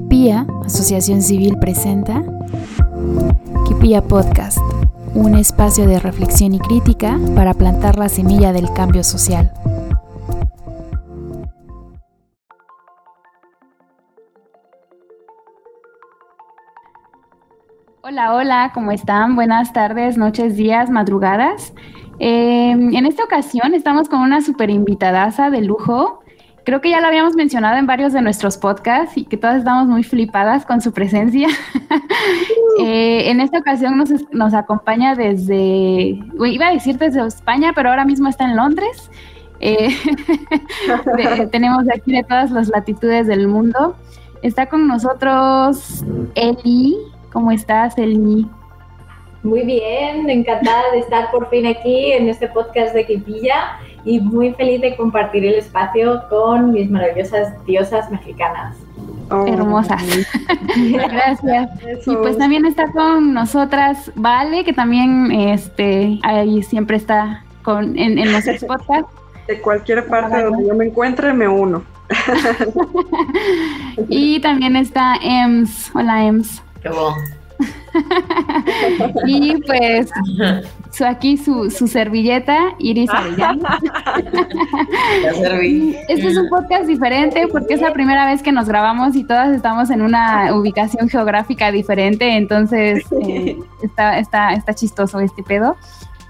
Kipia, Asociación Civil, presenta Kipia Podcast, un espacio de reflexión y crítica para plantar la semilla del cambio social. Hola, hola, ¿cómo están? Buenas tardes, noches, días, madrugadas. Eh, en esta ocasión estamos con una super invitadaza de lujo. Creo que ya lo habíamos mencionado en varios de nuestros podcasts y que todas estamos muy flipadas con su presencia. Eh, en esta ocasión nos, nos, acompaña desde, iba a decir desde España, pero ahora mismo está en Londres. Eh, tenemos aquí de todas las latitudes del mundo. Está con nosotros Eli. ¿Cómo estás, Eli? Muy bien, encantada de estar por fin aquí en este podcast de Quipilla y muy feliz de compartir el espacio con mis maravillosas diosas mexicanas. Oh, Hermosas. Gracias. Y pues también está con nosotras Vale, que también este ahí siempre está con en, en nuestros podcasts. De cualquier parte donde yo me encuentre, me uno. y también está Ems. Hola Ems. Qué bueno. Y pues su, aquí su, su servilleta, Iris Arellano. este es un podcast diferente porque es la primera vez que nos grabamos y todas estamos en una ubicación geográfica diferente, entonces eh, está, está, está chistoso este pedo.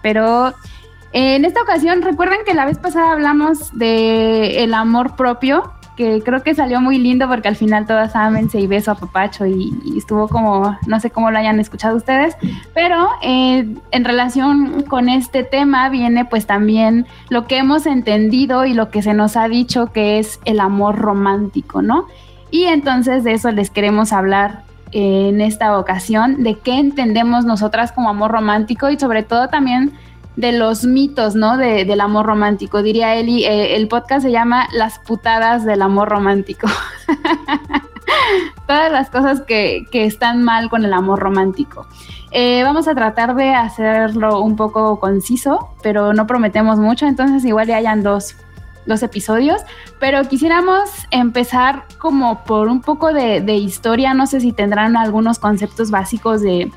Pero eh, en esta ocasión, recuerdan que la vez pasada hablamos de el amor propio que creo que salió muy lindo porque al final todas amense y beso a Papacho y, estuvo como, no sé cómo lo hayan escuchado ustedes, pero eh, en relación con este tema viene pues también lo que hemos entendido y lo que se nos ha dicho que es el amor romántico, ¿no? Y entonces de eso les queremos hablar en esta ocasión, de qué entendemos nosotras como amor romántico y sobre todo también de los mitos, ¿no? De, del amor romántico. Diría Eli, eh, el podcast se llama Las putadas del amor romántico. Todas las cosas que, que, están mal con el amor romántico. Eh, vamos a tratar de hacerlo un poco conciso, pero no prometemos mucho, entonces igual ya hayan dos, dos episodios, pero quisiéramos empezar como por un poco de, de historia, no sé si tendrán algunos conceptos básicos de,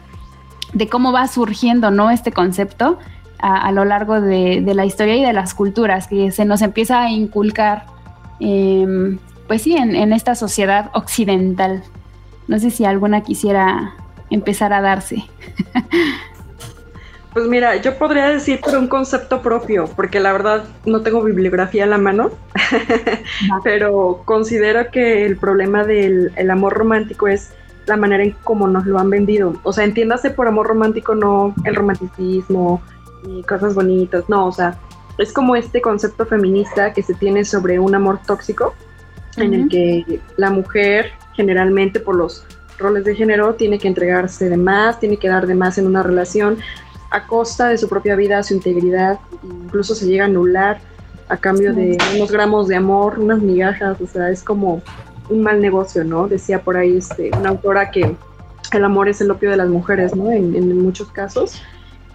de cómo va surgiendo, ¿no? Este concepto a, lo largo de, la historia y de las culturas, que se nos empieza a inculcar, em, pues sí, en, esta sociedad occidental. No sé si alguna quisiera empezar a darse. Pues mira, yo podría decir por un concepto propio, porque la verdad no tengo bibliografía a la mano, pero considero que el problema del amor romántico es la manera en cómo nos lo han vendido. O sea, entiéndase por amor romántico no el romanticismo y cosas bonitas, no, o sea, es como este concepto feminista que se tiene sobre un amor tóxico, en el que la mujer generalmente por los roles de género tiene que entregarse de más, tiene que dar de más en una relación a costa de su propia vida, su integridad, incluso se llega a anular a cambio de unos gramos de amor, unas migajas, o sea, es como un mal negocio, ¿no? Decía por ahí este, una autora que el amor es el opio de las mujeres, ¿no? En, en muchos casos.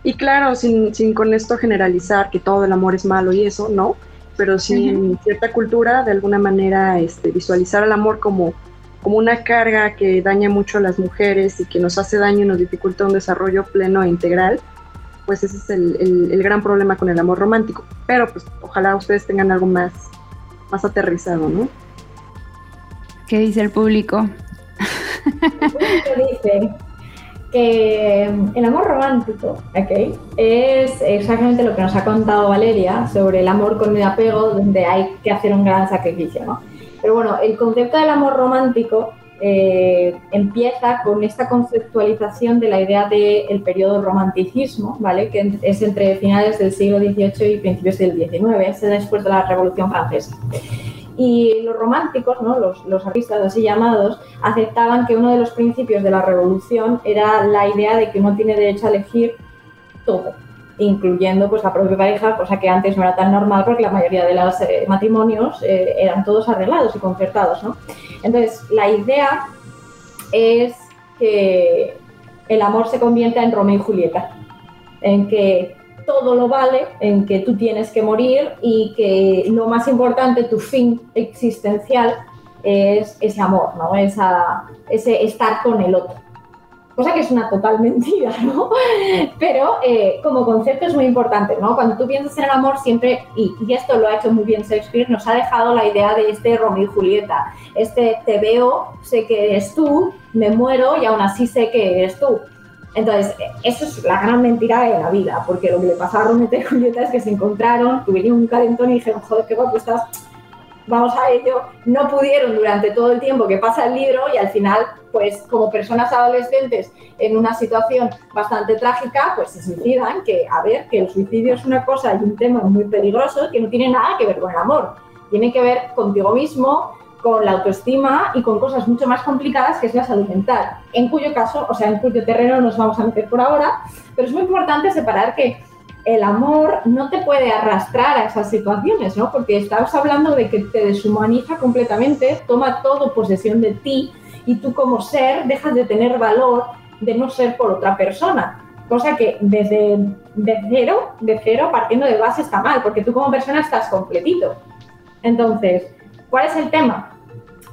Y claro, sin, sin con esto generalizar que todo el amor es malo y eso, no, pero sí en cierta cultura, de alguna manera, este, visualizar el amor como, como una carga que daña mucho a las mujeres y que nos hace daño y nos dificulta un desarrollo pleno e integral, pues ese es el, el, gran problema con el amor romántico. Pero pues ojalá ustedes tengan algo más, más aterrizado, ¿no? ¿Qué dice el público? El público dice, que el amor romántico ¿okay? es exactamente lo que nos ha contado Valeria sobre el amor con el apego, donde hay que hacer un gran sacrificio. ¿no? Pero bueno, el concepto del amor romántico eh, empieza con esta conceptualización de la idea del periodo romanticismo, ¿vale? que es entre finales del siglo XVIII y principios del XIX, es después de la Revolución Francesa. Y los románticos, ¿no? los, los artistas así llamados, aceptaban que uno de los principios de la revolución era la idea de que uno tiene derecho a elegir todo, incluyendo pues, la propia pareja, cosa que antes no era tan normal porque la mayoría de los eh, matrimonios eh, eran todos arreglados y concertados. ¿no? Entonces, la idea es que el amor se convierta en Romeo y Julieta, en que todo lo vale, en que tú tienes que morir y que lo más importante, tu fin existencial, es ese amor, ¿no? Esa, ese estar con el otro. Cosa que es una total mentira, ¿no? Pero eh, como concepto es muy importante, ¿no? Cuando tú piensas en el amor siempre, y, y, esto lo ha hecho muy bien Shakespeare, nos ha dejado la idea de este Romeo y Julieta, este te veo, sé que eres tú, me muero y aún así sé que eres tú. Entonces, eso es la gran mentira de la vida, porque lo que le pasaba a Romeo y Julieta es que se encontraron, tuvieron un calentón y dijeron, joder, qué guapo estás, vamos a ello, no pudieron durante todo el tiempo que pasa el libro y al final, pues como personas adolescentes en una situación bastante trágica, pues se suicidan, que a ver, que el suicidio es una cosa y un tema muy peligroso que no tiene nada que ver con el amor, tiene que ver contigo mismo, con la autoestima y con cosas mucho más complicadas que es la salud mental, en cuyo caso, o sea, en cuyo terreno nos vamos a meter por ahora, pero es muy importante separar que el amor no te puede arrastrar a esas situaciones, ¿no? Porque estamos hablando de que te deshumaniza completamente, toma todo posesión de ti y tú como ser dejas de tener valor de no ser por otra persona. Cosa que desde de cero, de cero, partiendo de base está mal, porque tú como persona estás completito. Entonces, ¿cuál es el tema?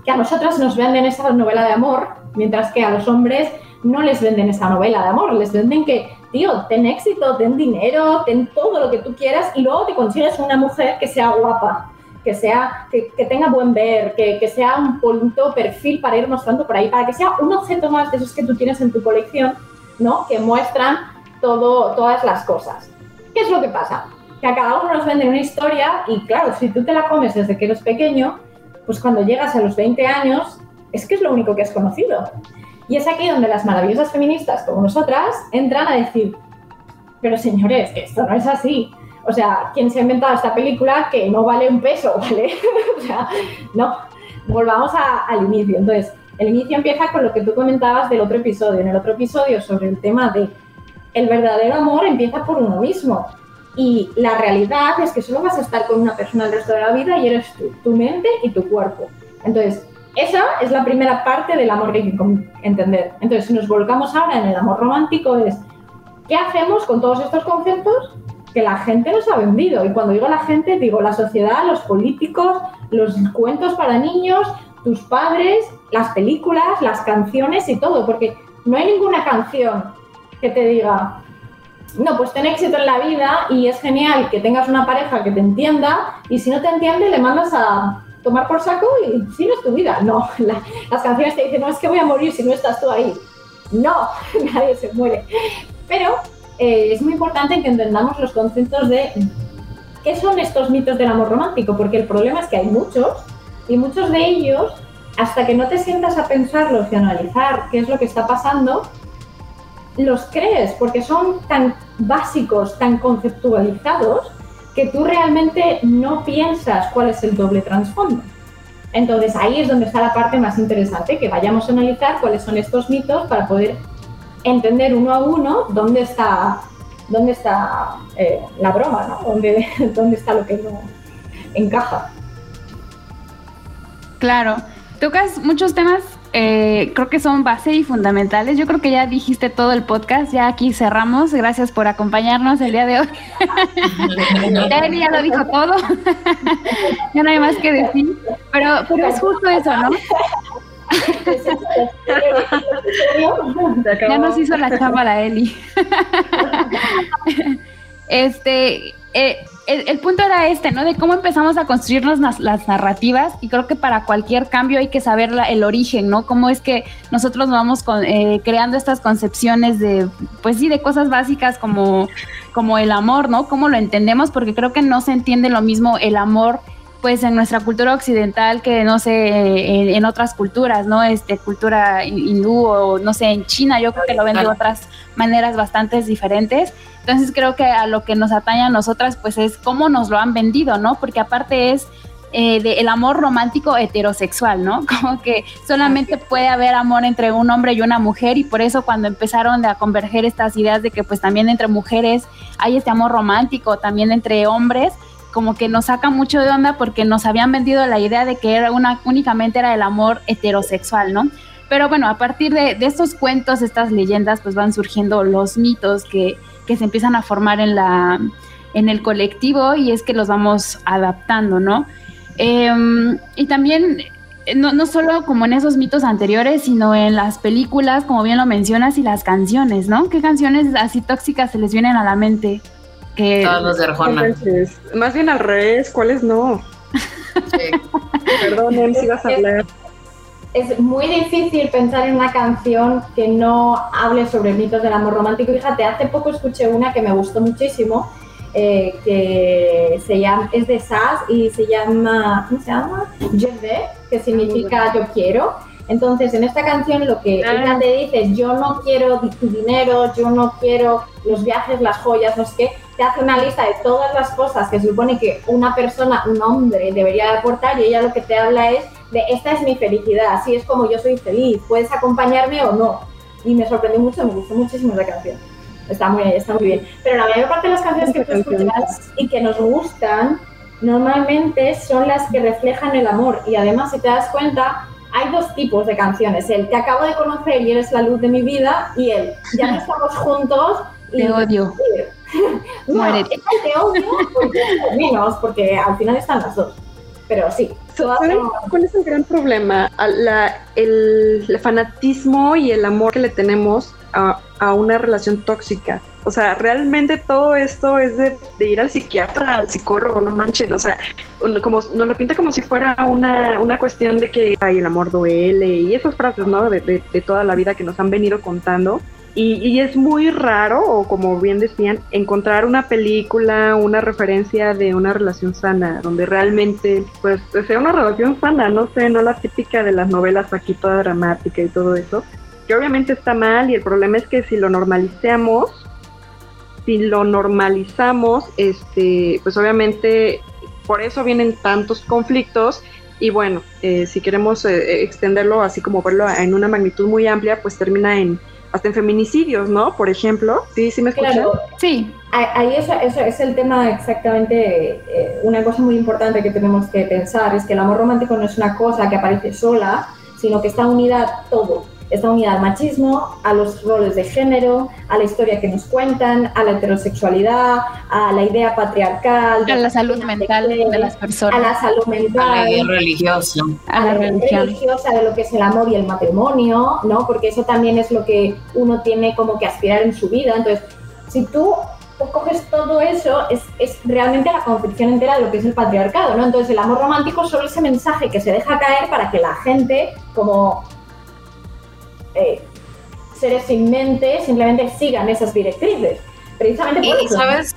Que a nosotras nos venden esa novela de amor, mientras que a los hombres no les venden esa novela de amor, les venden que tío, ten éxito, ten dinero, ten todo lo que tú quieras y luego te consigues una mujer que sea guapa, que sea, que, tenga buen ver, que, que, sea un bonito perfil para ir mostrando por ahí, para que sea un objeto más de esos que tú tienes en tu colección, ¿no? Que muestran todo, todas las cosas. ¿Qué es lo que pasa? Que a cada uno nos vende una historia y claro, si tú te la comes desde que eres pequeño, pues cuando llegas a los 20 años, es que es lo único que has conocido. Y es aquí donde las maravillosas feministas como nosotras entran a decir, pero señores, esto no es así. O sea, ¿quién se ha inventado esta película que no vale un peso? ¿Vale? o sea, no. Volvamos al inicio. Entonces, el inicio empieza con lo que tú comentabas del otro episodio. En el otro episodio sobre el tema de el verdadero amor empieza por uno mismo. Y la realidad es que solo vas a estar con una persona el resto de la vida y eres tu mente y tu cuerpo. Entonces, esa es la primera parte del amor que hay que entender. Entonces, si nos volcamos ahora en el amor romántico, es ¿qué hacemos con todos estos conceptos que la gente nos ha vendido? Y cuando digo la gente, digo la sociedad, los políticos, los cuentos para niños, tus padres, las películas, las canciones y todo, porque no hay ninguna canción que te diga, no, pues ten éxito en la vida y es genial que tengas una pareja que te entienda y si no te entiende le mandas a tomar por saco y sigues tu vida. No, las canciones te dicen, no, es que voy a morir si no estás tú ahí. No, nadie se muere. Pero eh, es muy importante que entendamos los conceptos de qué son estos mitos del amor romántico, porque el problema es que hay muchos y muchos de ellos, hasta que no te sientas a pensarlos y analizar qué es lo que está pasando, los crees, porque son tan básicos, tan conceptualizados, que tú realmente no piensas cuál es el doble trasfondo. Entonces ahí es donde está la parte más interesante, que vayamos a analizar cuáles son estos mitos para poder entender uno a uno dónde está, dónde está eh, la broma, ¿no? dónde, dónde está lo que no encaja. Claro, tocas muchos temas eh, creo que son base y fundamentales. Yo creo que ya dijiste todo el podcast, ya aquí cerramos. Gracias por acompañarnos el día de hoy. Eli ya lo dijo todo. ya no hay más que decir. Pero, pero es justo eso, ¿no? ya nos hizo la chamba la Eli. este, eh, el, punto era este, ¿no? De cómo empezamos a construirnos las, narrativas y creo que para cualquier cambio hay que saber el origen, ¿no? Cómo es que nosotros vamos eh, creando estas concepciones de, pues sí, de cosas básicas como, como el amor, ¿no? Cómo lo entendemos, porque creo que no se entiende lo mismo el amor pues en nuestra cultura occidental que no sé en, otras culturas, ¿no? Este cultura hindú o no sé en China, yo creo que lo ven de otras maneras bastante diferentes. Entonces creo que a lo que nos atañe a nosotras pues es cómo nos lo han vendido, ¿no? Porque aparte es eh, el amor romántico heterosexual, ¿no? Como que solamente puede haber amor entre un hombre y una mujer y por eso cuando empezaron a converger estas ideas de que pues también entre mujeres hay este amor romántico, también entre hombres, como que nos saca mucho de onda porque nos habían vendido la idea de que era una, únicamente era el amor heterosexual, ¿no? Pero bueno, a partir de, de estos cuentos, estas leyendas, pues van surgiendo los mitos que, que se empiezan a formar en, la, en el colectivo y es que los vamos adaptando, ¿no? Em, y también no, no solo como en esos mitos anteriores, sino en las películas, como bien lo mencionas, y las canciones, ¿no? ¿Qué canciones así tóxicas se les vienen a la mente? Que, Todos los de Arjona. Más bien al revés, ¿cuáles no? Sí. Perdón, si vas a hablar. Es muy difícil pensar en una canción que no hable sobre mitos del amor romántico. Fíjate, hace poco escuché una que me gustó muchísimo, eh, que se llama, es de Sass y se llama, ¿cómo se llama? Je que significa yo quiero. Entonces, en esta canción lo que ella te dice es, yo no quiero tu dinero, yo no quiero los viajes, las joyas, no sé qué, te hace una lista de todas las cosas que se supone que una persona, un hombre debería aportar y ella lo que te habla es de, esta es mi felicidad, así es como yo soy feliz, puedes acompañarme o no. Y me sorprendió mucho, me gustó muchísimo la canción. Está muy, está muy bien. Pero la mayor parte de las canciones que tú escuchas y que nos gustan, normalmente son las que reflejan el amor. Y además, si te das cuenta, hay dos tipos de canciones. El te acabo de conocer y eres la luz de mi vida y el ya no estamos juntos. Y te odio. no, te odio porque menos, porque al final están las dos. Pero sí. ¿Cuál es el gran problema? La, el, el, fanatismo y el amor que le tenemos a, a una relación tóxica. O sea, realmente todo esto es de, ir al psiquiatra, al psicólogo, no manches. O sea, como nos lo pinta como si fuera una, una cuestión de que ay, el amor duele y esas frases, ¿no? De, de, toda la vida que nos han venido contando. Y, y, es muy raro, o como bien decían, encontrar una película, una referencia de una relación sana, donde realmente, pues, sea una relación sana, no sé, no la típica de las novelas aquí toda dramática y todo eso, que obviamente está mal y el problema es que si lo normalizamos, si lo normalizamos, este, pues obviamente por eso vienen tantos conflictos y bueno, eh, si queremos eh, extenderlo así como verlo en una magnitud muy amplia, pues termina en hasta en feminicidios, ¿no? Por ejemplo. Sí, sí me escuchan. Sí. Ahí eso, eso, es el tema exactamente, eh, una cosa muy importante que tenemos que pensar es que el amor romántico no es una cosa que aparece sola, sino que está unida a todo Está unida al machismo, a los roles de género, a la historia que nos cuentan, a la heterosexualidad, a la idea patriarcal. A la salud mental de, las personas. A la salud mental. A la idea religiosa. A, la, religión. religiosa de lo que es el amor y el matrimonio, ¿no? Porque eso también es lo que uno tiene como que aspirar en su vida. Entonces, si tú coges todo eso, es, es, realmente la concepción entera de lo que es el patriarcado, ¿no? Entonces el amor romántico solo ese mensaje que se deja caer para que la gente, como eh, seres sin mente simplemente sigan esas directrices. Precisamente por y, ¿Sabes?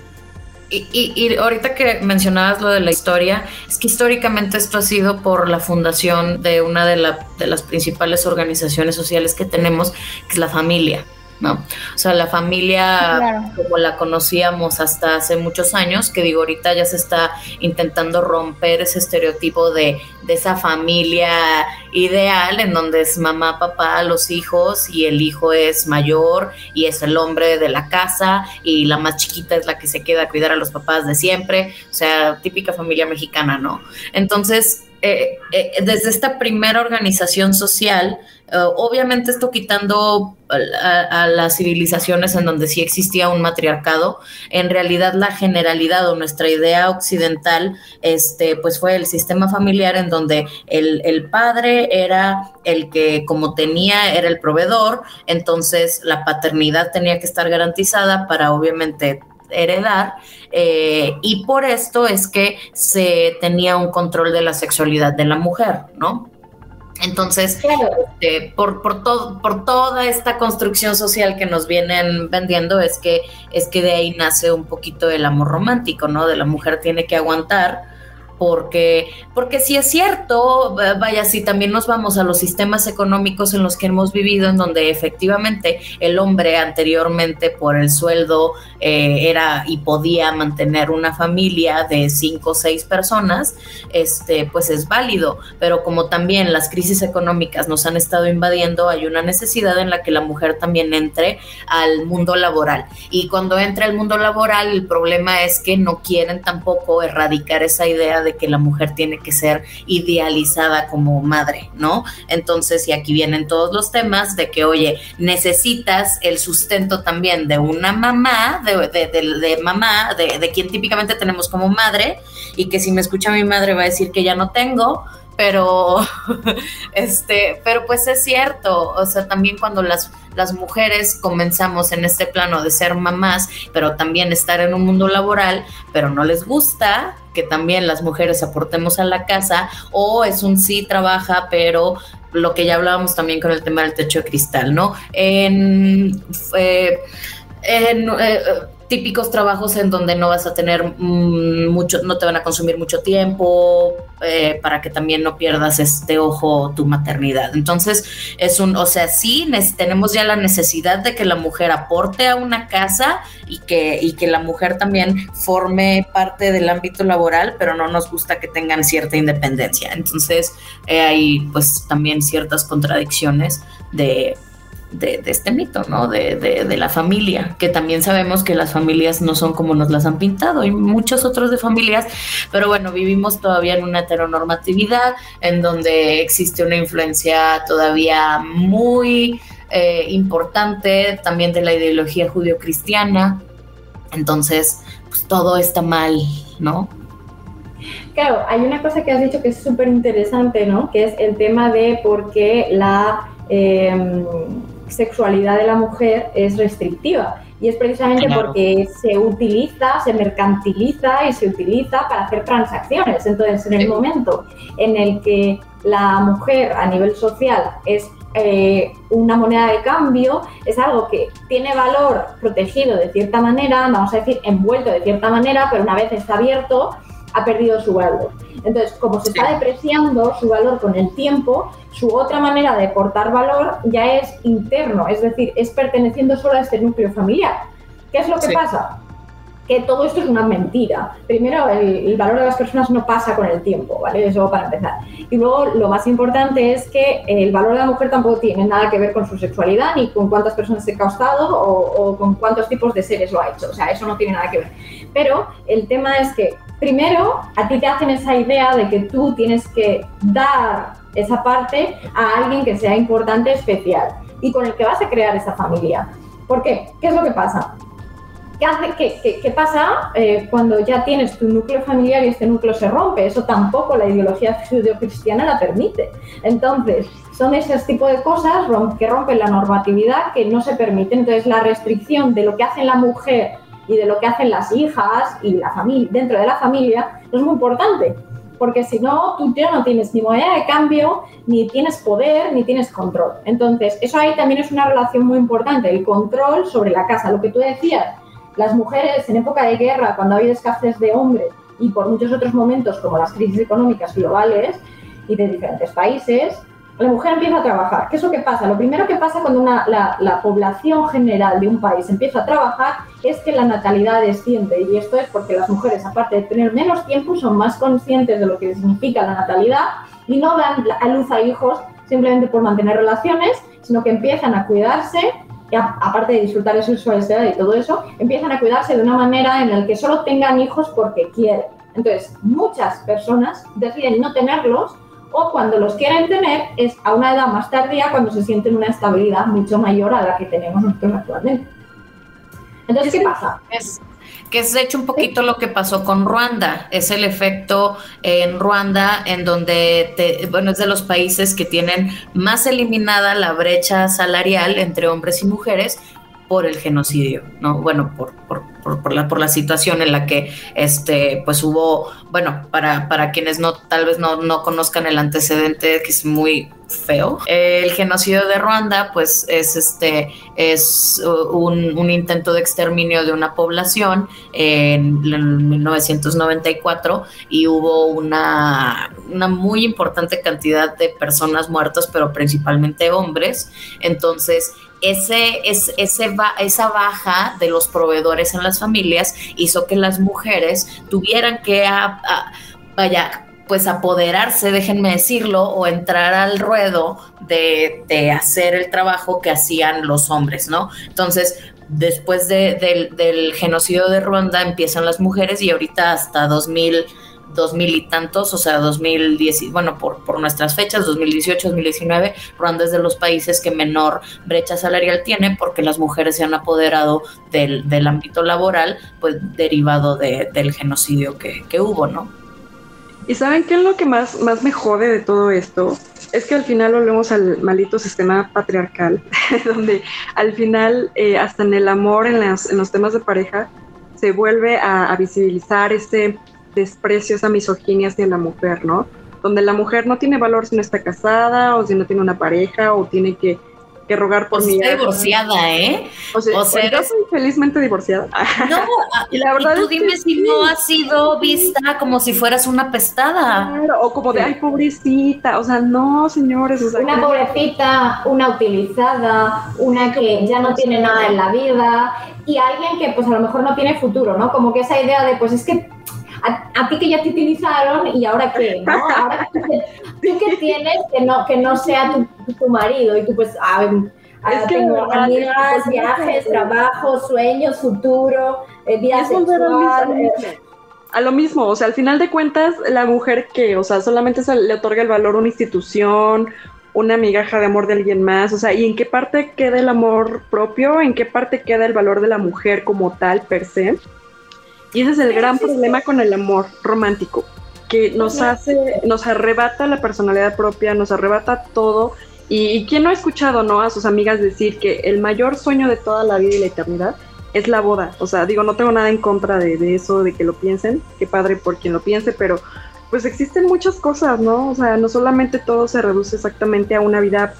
Y, ahorita que mencionabas lo de la historia, es que históricamente esto ha sido por la fundación de una de, de las principales organizaciones sociales que tenemos, que es la familia. ¿No? O sea, la familia como la conocíamos hasta hace muchos años, que digo, ahorita ya se está intentando romper ese estereotipo de, de esa familia ideal en donde es mamá, papá, los hijos y el hijo es mayor y es el hombre de la casa y la más chiquita es la que se queda a cuidar a los papás de siempre, o sea, típica familia mexicana, ¿no? Entonces, eh, eh, desde esta primera organización social, eh, obviamente esto quitando a, las civilizaciones en donde sí existía un matriarcado, en realidad la generalidad o nuestra idea occidental, este, pues fue el sistema familiar en donde el, el padre era el que como tenía, era el proveedor, entonces la paternidad tenía que estar garantizada para obviamente heredar eh, y por esto es que se tenía un control de la sexualidad de la mujer, ¿no? Entonces, este, por, por, todo, por toda esta construcción social que nos vienen vendiendo, es que, es que de ahí nace un poquito el amor romántico, ¿no? De la mujer tiene que aguantar porque, porque si es cierto, vaya, si también nos vamos a los sistemas económicos en los que hemos vivido, en donde efectivamente el hombre anteriormente por el sueldo eh, era y podía mantener una familia de cinco o seis personas, este, pues es válido, pero como también las crisis económicas nos han estado invadiendo, hay una necesidad en la que la mujer también entre al mundo laboral. Y cuando entra al mundo laboral, el problema es que no quieren tampoco erradicar esa idea de que la mujer tiene que ser idealizada como madre, ¿no? Entonces, y aquí vienen todos los temas de que, oye, necesitas el sustento también de una mamá, de, de, mamá, de, quien típicamente tenemos como madre, y que si me escucha mi madre va a decir que ya no tengo, pero este, pero pues es cierto, o sea, también cuando las, las mujeres comenzamos en este plano de ser mamás, pero también estar en un mundo laboral, pero no les gusta que también las mujeres aportemos a la casa, o es un sí trabaja, pero lo que ya hablábamos también con el tema del techo de cristal, ¿no? En, eh, eh, típicos trabajos en donde no vas a tener mm, mucho, no te van a consumir mucho tiempo, eh, para que también no pierdas este ojo tu maternidad. Entonces, es un, o sea, sí tenemos ya la necesidad de que la mujer aporte a una casa y que, y que la mujer también forme parte del ámbito laboral, pero no nos gusta que tengan cierta independencia. Entonces, eh, hay pues también ciertas contradicciones de de, este mito, ¿no? De, de, la familia, que también sabemos que las familias no son como nos las han pintado, hay muchos otros de familias, pero bueno, vivimos todavía en una heteronormatividad en donde existe una influencia todavía muy eh, importante también de la ideología judio-cristiana, entonces, pues todo está mal, ¿no? Claro, hay una cosa que has dicho que es súper interesante, ¿no? Que es el tema de por qué la... Eh, sexualidad de la mujer es restrictiva. Y es precisamente porque se utiliza, se mercantiliza y se utiliza para hacer transacciones. Entonces, en el momento en el que la mujer a nivel social es eh, una moneda de cambio, es algo que tiene valor protegido de cierta manera, vamos a decir, envuelto de cierta manera, pero una vez está abierto, ha perdido su valor. Entonces, como se está depreciando su valor con el tiempo, su otra manera de portar valor ya es interno, es decir, es perteneciendo solo a este núcleo familiar. ¿Qué es lo que pasa? Que todo esto es una mentira. Primero, el, valor de las personas no pasa con el tiempo, ¿vale? Eso para empezar. Y luego, lo más importante es que el valor de la mujer tampoco tiene nada que ver con su sexualidad, ni con cuántas personas se ha causado o, o con cuántos tipos de seres lo ha hecho. O sea, eso no tiene nada que ver. Pero el tema es que primero a ti te hacen esa idea de que tú tienes que dar esa parte a alguien que sea importante, especial y con el que vas a crear esa familia. ¿Por qué? ¿Qué es lo que pasa? ¿Qué, pasa eh, cuando ya tienes tu núcleo familiar y este núcleo se rompe? Eso tampoco la ideología judio-cristiana la permite. Entonces, son esos tipos de cosas que rompen la normatividad que no se permiten. Entonces, la restricción de lo que hace la mujer y de lo que hacen las hijas y la familia dentro de la familia es muy importante, porque si no, tú ya no tienes ni moneda de cambio, ni tienes poder, ni tienes control. Entonces, eso ahí también es una relación muy importante, el control sobre la casa. Lo que tú decías, las mujeres en época de guerra, cuando había escasez de hombres y por muchos otros momentos como las crisis económicas globales y de diferentes países, la mujer empieza a trabajar. ¿Qué es lo que pasa? Lo primero que pasa cuando la, población general de un país empieza a trabajar es que la natalidad desciende. Y esto es porque las mujeres, aparte de tener menos tiempo, son más conscientes de lo que significa la natalidad y no dan a luz a hijos simplemente por mantener relaciones, sino que empiezan a cuidarse, y aparte de disfrutar de su sexualidad y todo eso, empiezan a cuidarse de una manera en la que solo tengan hijos porque quieren. Entonces, muchas personas deciden no tenerlos o cuando los quieren tener es a una edad más tardía cuando se sienten una estabilidad mucho mayor a la que tenemos nosotros actualmente. Entonces, ¿qué pasa? Es, que es de hecho un poquito lo que pasó con Ruanda. Es el efecto en Ruanda en donde, bueno, es de los países que tienen más eliminada la brecha salarial entre hombres y mujeres por el genocidio, ¿no? Bueno, por, por, por, la, por la situación en la que este, pues hubo, bueno, para, para quienes no, tal vez no, no conozcan el antecedente, que es muy feo. El genocidio de Ruanda, pues es este, es un, intento de exterminio de una población en, 1994 y hubo una, una muy importante cantidad de personas muertas, pero principalmente hombres. Entonces, ese, es, ese esa baja de los proveedores en las familias hizo que las mujeres tuvieran que, vaya, pues apoderarse, déjenme decirlo, o entrar al ruedo de, de, hacer el trabajo que hacían los hombres, ¿no? Entonces, después de, del genocidio de Ruanda empiezan las mujeres y ahorita hasta 2000 dos mil y tantos, o sea, 2010, bueno, por, por nuestras fechas, 2018, 2019, Ruanda es de los países que menor brecha salarial tiene porque las mujeres se han apoderado del, del ámbito laboral, pues derivado de, del genocidio que, que hubo, ¿no? ¿Y saben qué es lo que más, más me jode de todo esto? Es que al final volvemos al maldito sistema patriarcal, donde al final, eh, hasta en el amor, en, las, en, los temas de pareja, se vuelve a visibilizar este desprecio, esa misoginia hacia la mujer, ¿no? Donde la mujer no tiene valor si no está casada o si no tiene una pareja o tiene que que rogar por mi. divorciada, ¿eh? O sea, yo soy felizmente divorciada. No, y la verdad tú dime si no has sido vista como si fueras una pestada. Claro, o como de, ay, pobrecita. O sea, no, señores. una pobrecita, una utilizada, una que ya no tiene nada en la vida y alguien que, pues, a lo mejor no tiene futuro, ¿no? Como que esa idea de, pues, es que a, ti que ya te utilizaron y ahora qué, ¿no? Ahora tú que tienes que no, que no sea tu, tu marido y tú pues, a ver, es que amigas, viajes, trabajo, sueños, futuro, eh, vida sexual. Eh. A lo mismo, o sea, al final de cuentas, la mujer que, o sea, solamente se le otorga el valor a una institución, una migaja de amor de alguien más, o sea, ¿y en qué parte queda el amor propio? ¿En qué parte queda el valor de la mujer como tal, per se? Y ese es el gran problema con el amor romántico, que nos hace, nos arrebata la personalidad propia, nos arrebata todo. Y, quién no ha escuchado, ¿no? A sus amigas decir que el mayor sueño de toda la vida y la eternidad es la boda. O sea, digo, no tengo nada en contra de, de eso, de que lo piensen. Qué padre por quien lo piense, pero pues existen muchas cosas, ¿no? O sea, no solamente todo se reduce exactamente a una vida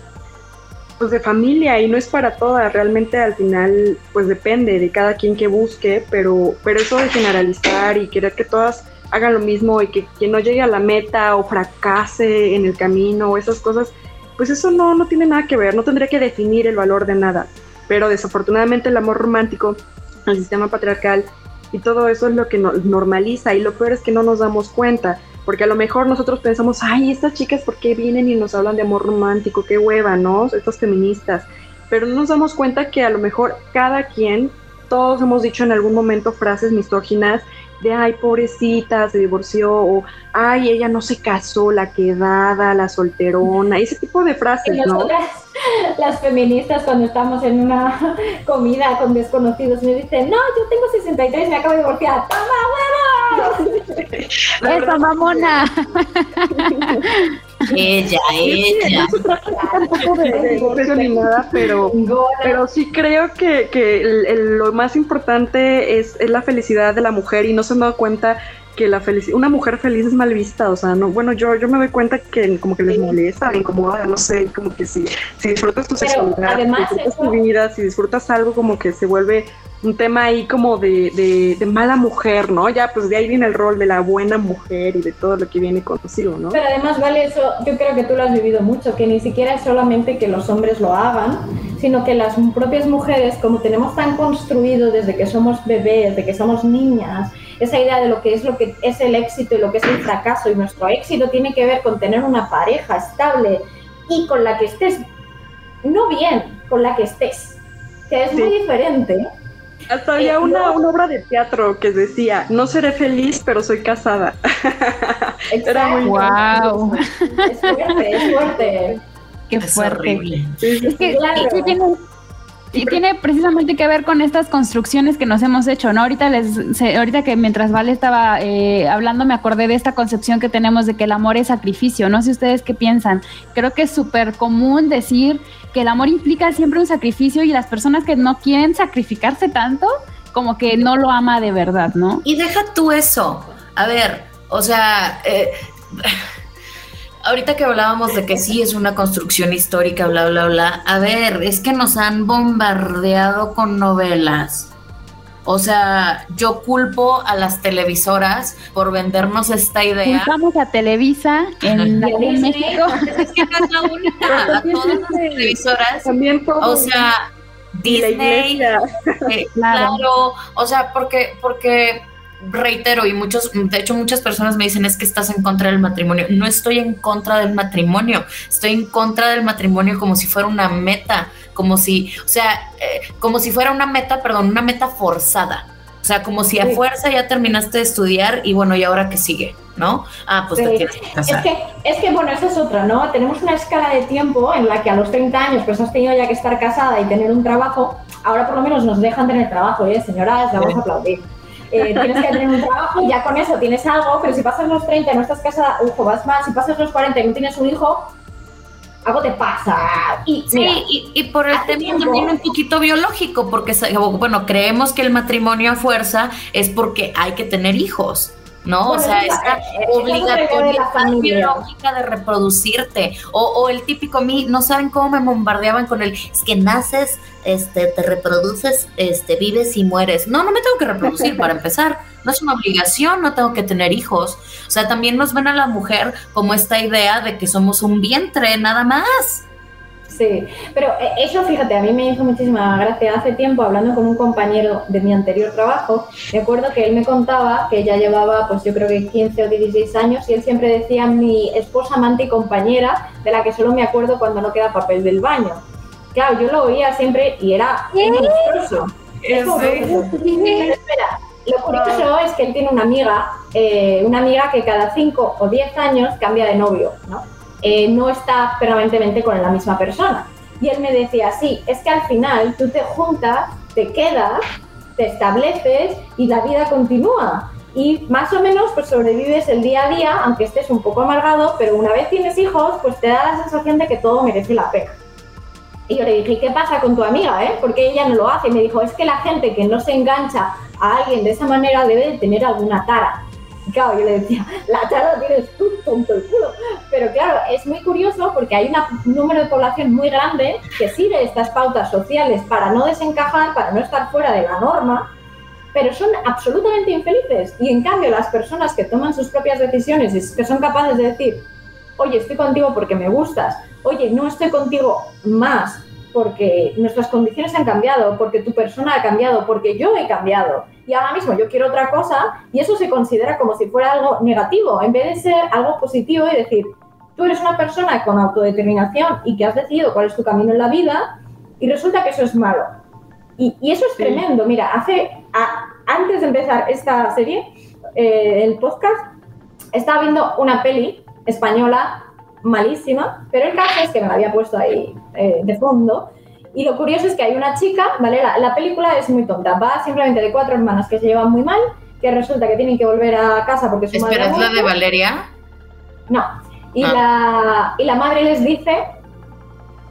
pues de familia y no es para todas, realmente al final pues depende de cada quien que busque, pero, pero eso de generalizar y querer que todas hagan lo mismo y que quien no llegue a la meta o fracase en el camino o esas cosas, pues eso no, no tiene nada que ver, no tendría que definir el valor de nada, pero desafortunadamente el amor romántico, el sistema patriarcal y todo eso es lo que normaliza y lo peor es que no nos damos cuenta porque a lo mejor nosotros pensamos, ay, estas chicas, ¿por qué vienen y nos hablan de amor romántico? Qué hueva, ¿no? Estas feministas. Pero no nos damos cuenta que a lo mejor cada quien, todos hemos dicho en algún momento frases misóginas de, ay, pobrecita, se divorció, o, ay, ella no se casó, la quedada, la solterona, ese tipo de frases, ¿no? Las feministas cuando estamos en una comida con desconocidos me dicen, no, yo tengo 63 y me acabo de divorciar, ¡toma! Esa mamona. ella, ella. pero, pero sí creo que, que lo más importante es, es la felicidad de la mujer y no se me da cuenta que la felicidad, una mujer feliz es mal vista, o sea, no, bueno, yo, yo me doy cuenta que como que les molesta, les incomoda, no sé, como que si, si disfrutas tu sexualidad, si disfrutas tu vida, si disfrutas algo como que se vuelve un tema ahí como de, de, mala mujer, ¿no? Ya, pues de ahí viene el rol de la buena mujer y de todo lo que viene consigo, ¿no? Pero además, vale, eso yo creo que tú lo has vivido mucho, que ni siquiera es solamente que los hombres lo hagan, sino que las propias mujeres, como tenemos tan construido desde que somos bebés, desde que somos niñas, esa idea de lo que es lo que es el éxito y lo que es el fracaso, y nuestro éxito tiene que ver con tener una pareja estable y con la que estés, no bien, con la que estés, que es muy diferente hasta había eh, una, obra de teatro que decía, no seré feliz, pero soy casada. Era muy wow. Es fuerte, es fuerte. Qué fuerte. es que, tiene, y tiene precisamente que ver con estas construcciones que nos hemos hecho, ¿no? Ahorita les, ahorita que mientras Vale estaba eh, hablando me acordé de esta concepción que tenemos de que el amor es sacrificio. No sé ustedes qué piensan. Creo que es súper común decir que el amor implica siempre un sacrificio y las personas que no quieren sacrificarse tanto, como que no lo ama de verdad, ¿no? Y deja tú eso. A ver, o sea, eh, ahorita que hablábamos de que sí es una construcción histórica, bla, bla, bla, a ver, es que nos han bombardeado con novelas. O sea, yo culpo a las televisoras por vendernos esta idea. Culpamos a Televisa en, México. Es que no es la única. A todas las televisoras. También O sea, Disney. Eh, claro. O sea, porque, porque reitero, y muchos, de hecho muchas personas me dicen es que estás en contra del matrimonio. No estoy en contra del matrimonio, estoy en contra del matrimonio como si fuera una meta, como si, o sea, eh, como si fuera una meta, perdón, una meta forzada. O sea, como si a fuerza ya terminaste de estudiar y bueno, ¿y ahora qué sigue? ¿No? Ah, pues te tienes que casar. Es que, es que, bueno, eso es otra, ¿no? Tenemos una escala de tiempo en la que a los 30 años pues has tenido ya que estar casada y tener un trabajo. Ahora por lo menos nos dejan tener trabajo, ¿eh? Señoras, vamos a aplaudir eh, tienes que tener un trabajo y ya con eso tienes algo, pero si pasas los 30 y no estás casada, ojo, vas mal, si pasas los 40 y no tienes un hijo, algo te pasa. Y, sí, y, por el tema también un poquito biológico, porque, bueno, creemos que el matrimonio a fuerza es porque hay que tener hijos. ¿No? o sea, esta obligatoriedad biológica de reproducirte. O, o, el típico, mí, no saben cómo me bombardeaban con el, es que naces, este, te reproduces, este, vives y mueres. No, no me tengo que reproducir para empezar. No es una obligación, no tengo que tener hijos. O sea, también nos ven a la mujer como esta idea de que somos un vientre, nada más. Sí, pero eh, eso, fíjate, a mí me hizo muchísima gracia. Hace tiempo, hablando con un compañero de mi anterior trabajo, me acuerdo que él me contaba que ya llevaba, pues yo creo que 15 o 16 años, y él siempre decía mi esposa, amante y compañera, de la que solo me acuerdo cuando no queda papel del baño. Claro, yo lo oía siempre y era monstruoso. espera, lo curioso es que él tiene una amiga, eh, una amiga que cada 5 o 10 años cambia de novio, ¿no? Eh, no está permanentemente con la misma persona. Y él me decía, sí, es que al final tú te juntas, te quedas, te estableces y la vida continúa. Y más o menos pues sobrevives el día a día, aunque estés un poco amargado, pero una vez tienes hijos, pues te da la sensación de que todo merece la pena. Y yo le dije, ¿qué pasa con tu amiga? Eh? Porque ella no lo hace. Y me dijo, es que la gente que no se engancha a alguien de esa manera debe de tener alguna tara claro, yo le decía, la tara tienes tú, tonto el culo. Pero claro, es muy curioso porque hay un número de población muy grande que sigue estas pautas sociales para no desencajar, para no estar fuera de la norma, pero son absolutamente infelices. Y en cambio, las personas que toman sus propias decisiones y que son capaces de decir, oye, estoy contigo porque me gustas, oye, no estoy contigo más porque nuestras condiciones han cambiado, porque tu persona ha cambiado, porque yo he cambiado. Y ahora mismo yo quiero otra cosa y eso se considera como si fuera algo negativo, en vez de ser algo positivo y decir, tú eres una persona con autodeterminación y que has decidido cuál es tu camino en la vida y resulta que eso es malo. Y, eso es tremendo. Mira, hace, antes de empezar esta serie, eh, el podcast, estaba viendo una peli española malísima, pero el caso es que me la había puesto ahí eh, de fondo. Y lo curioso es que hay una chica, ¿vale? La, película es muy tonta, va simplemente de cuatro hermanas que se llevan muy mal, que resulta que tienen que volver a casa porque su madre. ¿es la de Valeria? No. Y, ah. la, y la madre les dice,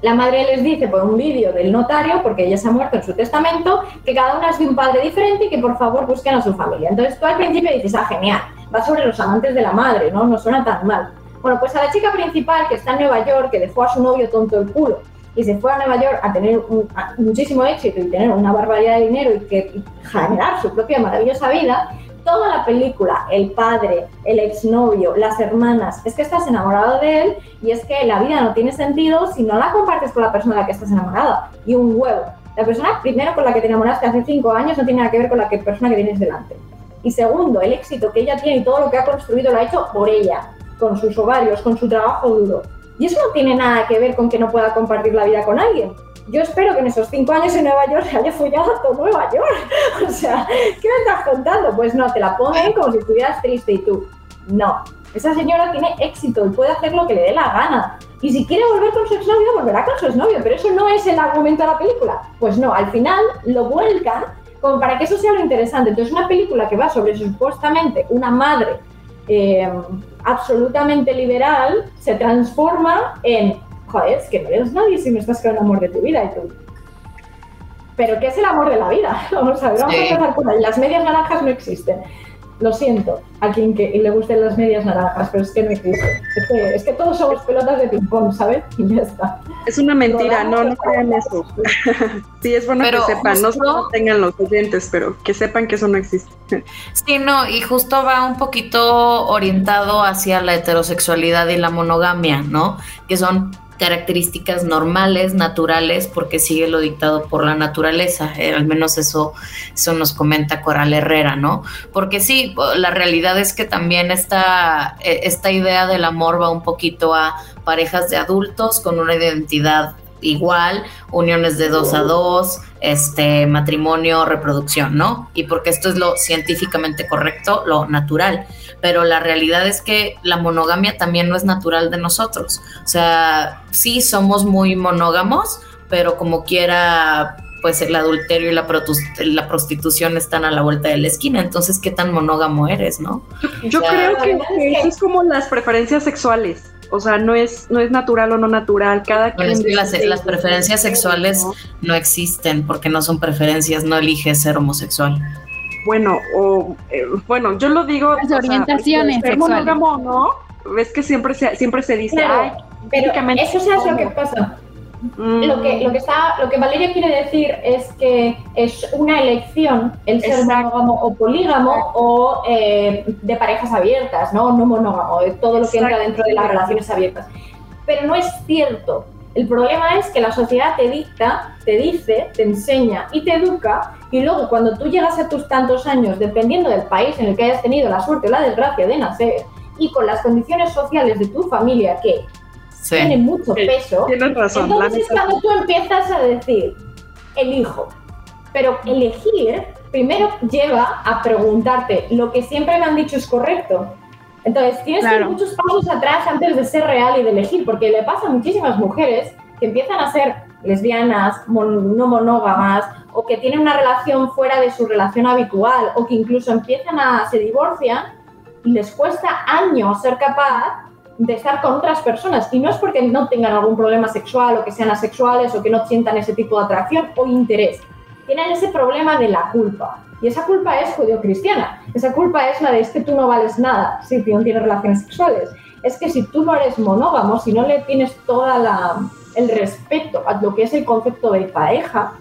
la madre les dice por un vídeo del notario, porque ella se ha muerto en su testamento, que cada una es de un padre diferente y que por favor busquen a su familia. Entonces tú al principio dices, ah, genial, va sobre los amantes de la madre, ¿no? No suena tan mal. Bueno, pues a la chica principal que está en Nueva York, que dejó a su novio tonto el culo y se fue a Nueva York a tener muchísimo éxito y tener una barbaridad de dinero y, generar su propia maravillosa vida, toda la película, el padre, el exnovio, las hermanas, es que estás enamorado de él y es que la vida no tiene sentido si no la compartes con la persona de la que estás enamorada. Y un huevo. La persona primero con la que te enamoraste hace cinco años no tiene nada que ver con la que, persona que tienes delante. Y segundo, el éxito que ella tiene y todo lo que ha construido lo ha hecho por ella con sus ovarios, con su trabajo duro. Y eso no tiene nada que ver con que no pueda compartir la vida con alguien. Yo espero que en esos cinco años en Nueva York se haya follado todo Nueva York. O sea, ¿qué me estás contando? Pues no, te la ponen como si estuvieras triste y tú. No, esa señora tiene éxito y puede hacer lo que le dé la gana. Y si quiere volver con su exnovio, volverá con su exnovio, pero eso no es el argumento de la película. Pues no, al final lo vuelcan como para que eso sea lo interesante. Entonces, una película que va sobre supuestamente una madre eh, absolutamente liberal se transforma en, joder, es que no eres nadie si no estás con el amor de tu vida y tú. Pero ¿qué es el amor de la vida? Vamos a ver, vamos a empezar por ahí. Las medias naranjas no existen. Lo siento a quien que le gusten las medias naranjas, pero es que no existe. Es que, todos somos pelotas de ping-pong, ¿sabes? Y ya está. Es una mentira, no, no crean eso. sí, es bueno que sepan, no solo tengan los oyentes, pero que sepan que eso no existe. sí, no, y justo va un poquito orientado hacia la heterosexualidad y la monogamia, ¿no? Que son características normales, naturales, porque sigue lo dictado por la naturaleza. Eh, al menos eso, eso nos comenta Coral Herrera, ¿no? Porque sí, la realidad es que también esta, e, esta idea del amor va un poquito a parejas de adultos con una identidad igual, uniones de dos a dos, este matrimonio, reproducción, ¿no? Y porque esto es lo científicamente correcto, lo natural. Pero la realidad es que la monogamia también no es natural de nosotros. O sea, sí somos muy monógamos, pero como quiera pues el adulterio y la, la prostitución están a la vuelta de la esquina. Entonces, ¿qué tan monógamo eres, no? Yo, creo que, eso es como las preferencias sexuales. O sea, no es, no es natural o no natural. Cada quien las, las, preferencias sexuales no existen porque no son preferencias, no eliges ser homosexual. Bueno, o eh, bueno, yo lo digo. Las orientaciones ser monógamo, ¿no? Ves que siempre se, siempre se dice, ay, pero eso es lo que pasa. Lo, que, lo, que está, lo que Valeria quiere decir es que es una elección el ser monógamo o polígamo o eh, de parejas abiertas, ¿no? No monógamo, de todo lo que entra dentro de las relaciones abiertas. Pero no es cierto. El problema es que la sociedad te dicta, te dice, te enseña y te educa y luego cuando tú llegas a tus tantos años, dependiendo del país en el que hayas tenido la suerte o la desgracia de nacer y con las condiciones sociales de tu familia que tiene mucho peso. Tienes razón. Entonces es cuando tú empiezas a decir, elijo. Pero elegir primero lleva a preguntarte, ¿lo que siempre me han dicho es correcto? Entonces tienes que ir muchos pasos atrás antes de ser real y de elegir, porque le pasa a muchísimas mujeres que empiezan a ser lesbianas, no monógamas, o que tienen una relación fuera de su relación habitual, o que incluso empiezan a se divorcian y les cuesta años ser capaz de estar con otras personas. Y no es porque no tengan algún problema sexual o que sean asexuales o que no sientan ese tipo de atracción o interés. Tienen ese problema de la culpa. Y esa culpa es judio-cristiana. Esa culpa es la de que tú no vales nada si no tienes relaciones sexuales. Es que si tú no eres monógamo, si no le tienes toda la el respeto a lo que es el concepto de pareja,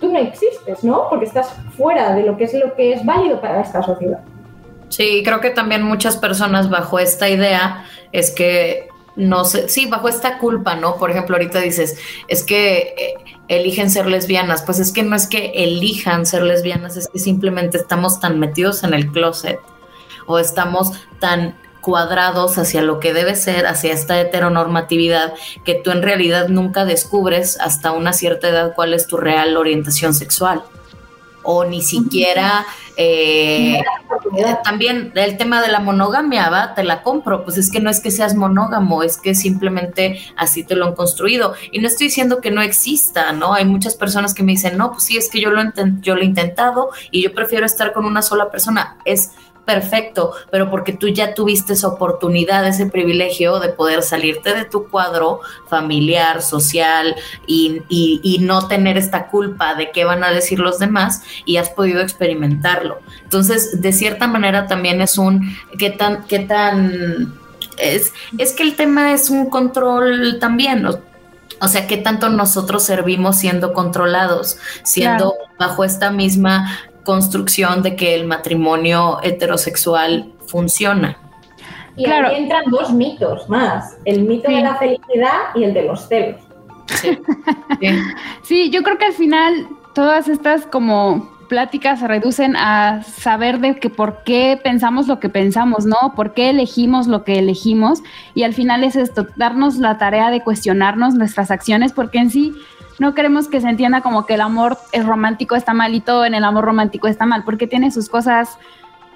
tú no existes, ¿no? Porque estás fuera de lo que es lo que es válido para esta sociedad. Sí, creo que también muchas personas bajo esta idea es que no sé, sí, bajo esta culpa, ¿no? Por ejemplo, ahorita dices, es que eh, eligen ser lesbianas, pues es que no es que elijan ser lesbianas, es que simplemente estamos tan metidos en el closet o estamos tan cuadrados hacia lo que debe ser, hacia esta heteronormatividad, que tú en realidad nunca descubres hasta una cierta edad cuál es tu real orientación sexual o ni siquiera eh, también el tema de la monogamia, ¿va? Te la compro, pues es que no es que seas monógamo, es que simplemente así te lo han construido. Y no estoy diciendo que no exista, ¿no? Hay muchas personas que me dicen, no, pues sí, es que yo lo, yo lo he intentado y yo prefiero estar con una sola persona. Es perfecto, pero porque tú ya tuviste esa oportunidad, ese privilegio de poder salirte de tu cuadro familiar, social y, no tener esta culpa de qué van a decir los demás y has podido experimentarlo. Entonces, de cierta manera también es un, ¿qué tan, qué tan... Es, es que el tema es un control también, o sea, ¿qué tanto nosotros servimos siendo controlados, siendo bajo esta misma construcción de que el matrimonio heterosexual funciona. Y ahí entran dos mitos más, el mito de la felicidad y el de los celos. Sí. yo creo que al final todas estas como pláticas se reducen a saber de que por qué pensamos lo que pensamos, ¿no? ¿Por qué elegimos lo que elegimos? Y al final es esto, darnos la tarea de cuestionarnos nuestras acciones, porque en sí no queremos que se entienda como que el amor es romántico está mal y todo en el amor romántico está mal, porque tiene sus cosas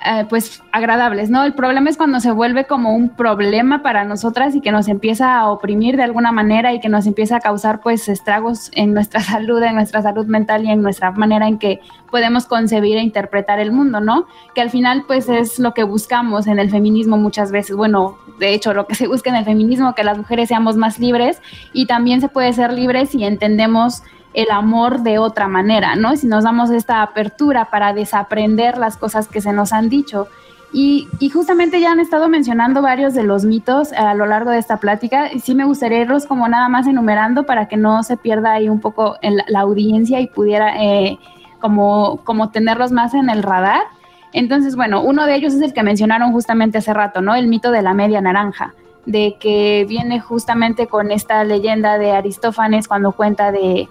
eh, pues agradables, ¿no? El problema es cuando se vuelve como un problema para nosotras y que nos empieza a oprimir de alguna manera y que nos empieza a causar pues estragos en nuestra salud, en nuestra salud mental y en nuestra manera en que podemos concebir e interpretar el mundo, ¿no? Que al final pues es lo que buscamos en el feminismo muchas veces, bueno, de hecho lo que se busca en el feminismo, que las mujeres seamos más libres y también se puede ser libres si entendemos el amor de otra manera, ¿no? Si nos damos esta apertura para desaprender las cosas que se nos han dicho. Y, justamente ya han estado mencionando varios de los mitos a lo largo de esta plática y sí me gustaría irlos como nada más enumerando para que no se pierda ahí un poco la, audiencia y pudiera eh, como, como tenerlos más en el radar. Entonces, bueno, uno de ellos es el que mencionaron justamente hace rato, ¿no? El mito de la media naranja de que viene justamente con esta leyenda de Aristófanes cuando cuenta de,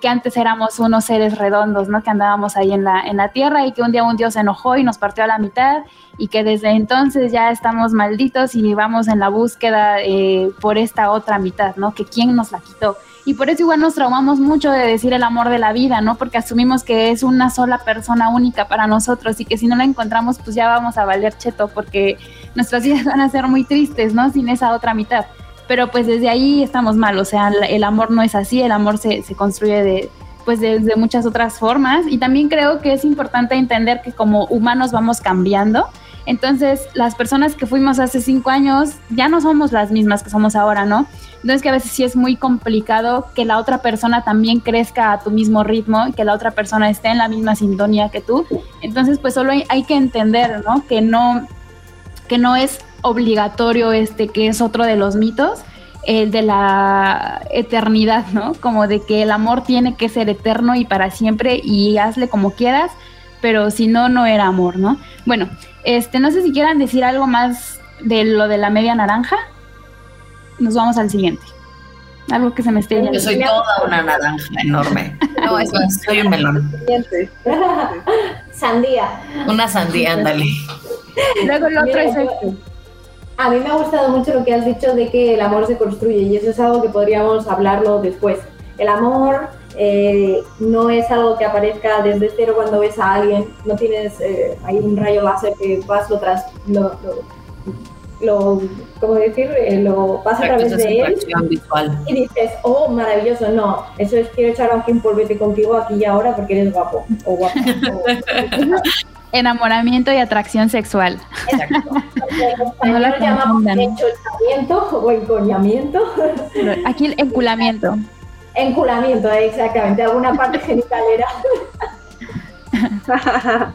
que antes éramos unos seres redondos, ¿no? Que andábamos ahí en la, en la tierra y que un día un dios se enojó y nos partió a la mitad y que desde entonces ya estamos malditos y vamos en la búsqueda eh, por esta otra mitad, ¿no? Que quién nos la quitó. Y por eso igual nos traumamos mucho de decir el amor de la vida, ¿no? Porque asumimos que es una sola persona única para nosotros y que si no la encontramos, pues ya vamos a valer cheto porque nuestras vidas van a ser muy tristes, ¿no? Sin esa otra mitad. Pero pues desde ahí estamos mal, o sea, el amor no es así, el amor se, se construye de, pues desde muchas otras formas y también creo que es importante entender que como humanos vamos cambiando. Entonces, las personas que fuimos hace cinco años ya no somos las mismas que somos ahora, ¿no? Entonces, que a veces sí es muy complicado que la otra persona también crezca a tu mismo ritmo que la otra persona esté en la misma sintonía que tú. Entonces, pues solo hay, hay que entender, ¿no? Que no, que no es obligatorio este, que es otro de los mitos, el de la eternidad, ¿no? Como de que el amor tiene que ser eterno y para siempre y hazle como quieras, pero si no, no era amor, ¿no? Bueno, este, no sé si quieran decir algo más de lo de la media naranja. Nos vamos al siguiente. Algo que se me esté... Yo soy toda una naranja enorme. No, es más, soy un melón. sandía. Una sandía, ándale. Luego el otro es este. A mí me ha gustado mucho lo que has dicho de que el amor se construye y eso es algo que podríamos hablarlo después. El amor eh, no es algo que aparezca desde cero cuando ves a alguien, no tienes eh, ahí un rayo láser que vas lo tras, lo, lo, ¿cómo decir? Eh, lo pasa a través de él y dices, oh, maravilloso, no, eso es quiero echar un polvete contigo aquí y ahora porque eres guapo o guapa. Enamoramiento y atracción sexual. Exacto. no la llamamos enchulamiento o encoñamiento. Aquí el enculamiento. Enculamiento, exactamente. Alguna parte genitalera.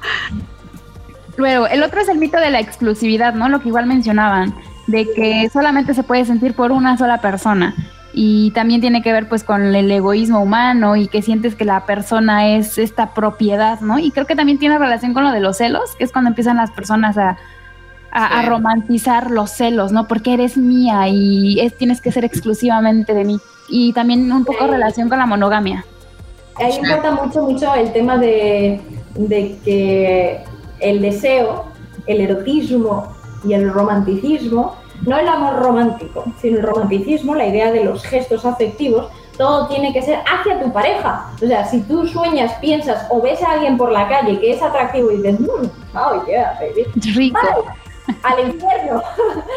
Luego, el otro es el mito de la exclusividad, ¿no? Lo que igual mencionaban, de que solamente se puede sentir por una sola persona y también tiene que ver pues con el egoísmo humano y que sientes que la persona es esta propiedad, ¿no? Y creo que también tiene relación con lo de los celos, que es cuando empiezan las personas a, a, romantizar los celos, ¿no? Porque eres mía y es, tienes que ser exclusivamente de mí. Y también un poco relación con la monogamia. Ahí importa mucho, mucho el tema de, de que el deseo, el erotismo y el romanticismo no el amor romántico, sino el romanticismo, la idea de los gestos afectivos, todo tiene que ser hacia tu pareja. O sea, si tú sueñas, piensas o ves a alguien por la calle que es atractivo y dices, mmm, oh yeah, baby. Rico. al infierno.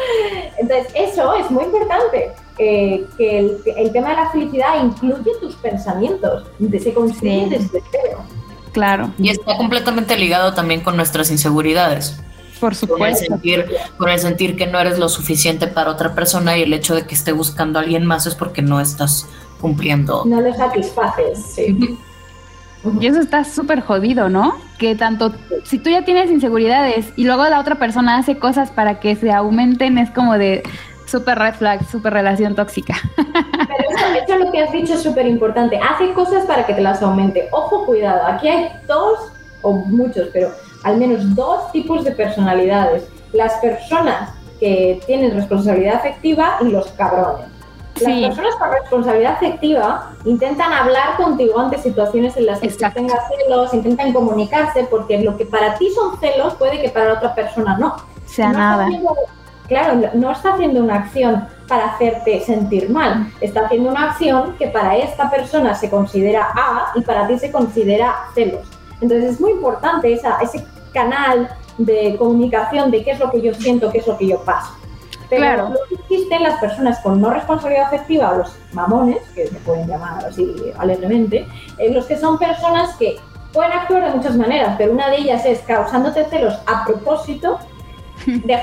Entonces, eso es muy importante. que el, tema de la felicidad incluye tus pensamientos, de se construye desde cero. Claro. Y está completamente ligado también con nuestras inseguridades. Por supuesto. Con el, sentir, con el sentir que no eres lo suficiente para otra persona y el hecho de que esté buscando a alguien más es porque no estás cumpliendo. No lo satisfaces, sí. Y eso está súper jodido, ¿no? Que tanto, si tú ya tienes inseguridades y luego la otra persona hace cosas para que se aumenten, es como de súper red flag, súper relación tóxica. Pero eso, eso lo que has dicho es súper importante. Hace cosas para que te las aumente. Ojo, cuidado. Aquí hay dos o muchos, pero al menos dos tipos de personalidades. Las personas que tienen responsabilidad afectiva y los cabrones. Las personas con responsabilidad afectiva intentan hablar contigo ante situaciones en las que tengas celos, intentan comunicarse, porque lo que para ti son celos puede que para otra persona no. Sea nada. Claro, no está haciendo una acción para hacerte sentir mal, está haciendo una acción que para esta persona se considera A y para ti se considera celos. Entonces es muy importante esa, ese canal de comunicación de qué es lo que yo siento, qué es lo que yo paso. Pero claro. existen las personas con no responsabilidad afectiva, los mamones, que se pueden llamar así alegremente, eh, los que son personas que pueden actuar de muchas maneras, pero una de ellas es causándote celos a propósito. Eh,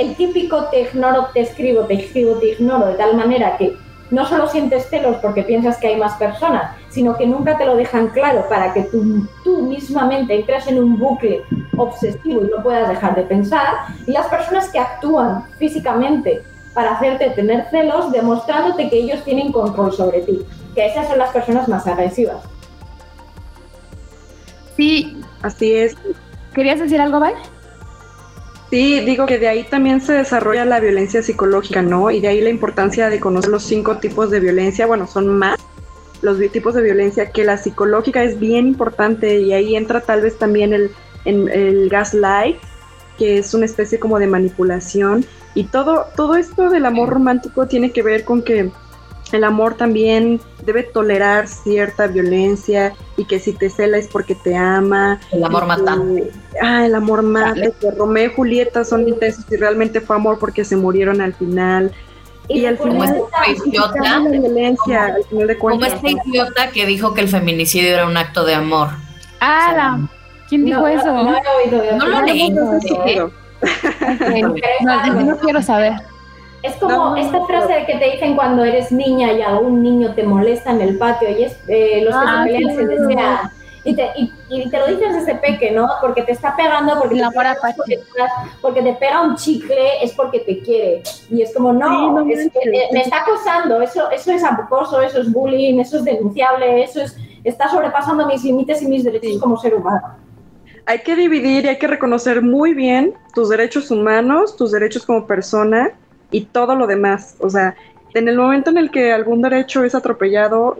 el típico te ignoro, te escribo, te escribo, te ignoro, de tal manera que no solo sientes celos porque piensas que hay más personas, sino que nunca te lo dejan claro para que tú, tú mismamente entres en un bucle obsesivo y no puedas dejar de pensar. Y las personas que actúan físicamente para hacerte tener celos, demostrándote que ellos tienen control sobre ti, que esas son las personas más agresivas. Sí, así es. ¿Querías decir algo, Val? Sí, digo que de ahí también se desarrolla la violencia psicológica, ¿no? Y de ahí la importancia de conocer los cinco tipos de violencia, bueno, son más los tipos de violencia, que la psicológica es bien importante y ahí entra tal vez también el, el gaslight, que es una especie como de manipulación. Y todo, todo esto del amor romántico tiene que ver con que el amor también debe tolerar cierta violencia y que si te cela es porque te ama. El amor mata. Ah, el amor mata. Que Romeo y Julieta son intensos y realmente fue amor porque se murieron al final. Y, al final este idiota, la violencia, al final de como cuentas. este idiota que dijo que el feminicidio era un acto de amor. Ah, la- ¿quién dijo No, eso? No, no he oído de No lo leí. No, no quiero saber. Es como No, esta frase de que te dicen cuando eres niña y algún niño te molesta en el patio y es eh, los que Ah, se pelean sí. se desean. Y te, y, y te lo dices desde peque, ¿no? Porque te está pegando, porque, El te, pega, porque, porque te pega un chicle, es porque te quiere. Y es como, no, Sí, no es que, manches. eh, me está acosando, eso, eso es acoso, eso es bullying, eso es denunciable, eso es, está sobrepasando mis límites y mis derechos como ser humano. Hay que dividir y hay que reconocer muy bien tus derechos humanos, tus derechos como persona y todo lo demás. O sea, en el momento en el que algún derecho es atropellado,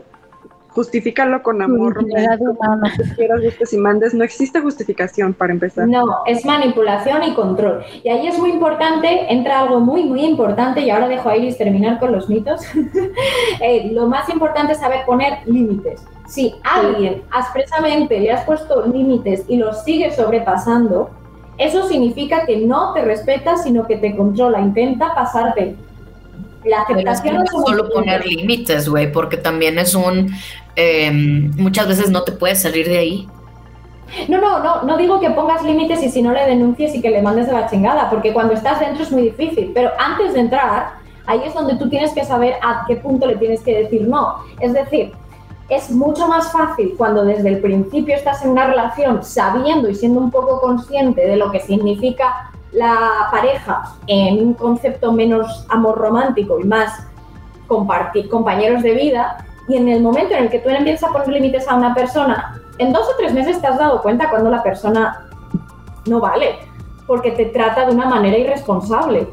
justifícalo con amor. Tú quieras, gustes y mandes. No existe justificación para empezar. No, es manipulación y control. Y ahí es muy importante, entra algo muy, muy importante, y ahora dejo a Iris terminar con los mitos. Eh, lo más importante es saber poner límites. Si alguien expresamente le has puesto límites y los sigue sobrepasando, eso significa que no te respeta, sino que te controla, intenta pasarte. La Pero es que aceptación no solo poner límites, güey, porque también es un... eh, muchas veces no te puedes salir de ahí. No, no, no, no digo que pongas límites y si no le denuncies y que le mandes de la chingada, porque cuando estás dentro es muy difícil, pero antes de entrar, ahí es donde tú tienes que saber a qué punto le tienes que decir no. Es decir, es mucho más fácil cuando desde el principio estás en una relación sabiendo y siendo un poco consciente de lo que significa la pareja en un concepto menos amor romántico y más compartir compañeros de vida y en el momento en el que tú empiezas a poner límites a una persona, en dos o tres meses te has dado cuenta cuando la persona no vale, porque te trata de una manera irresponsable.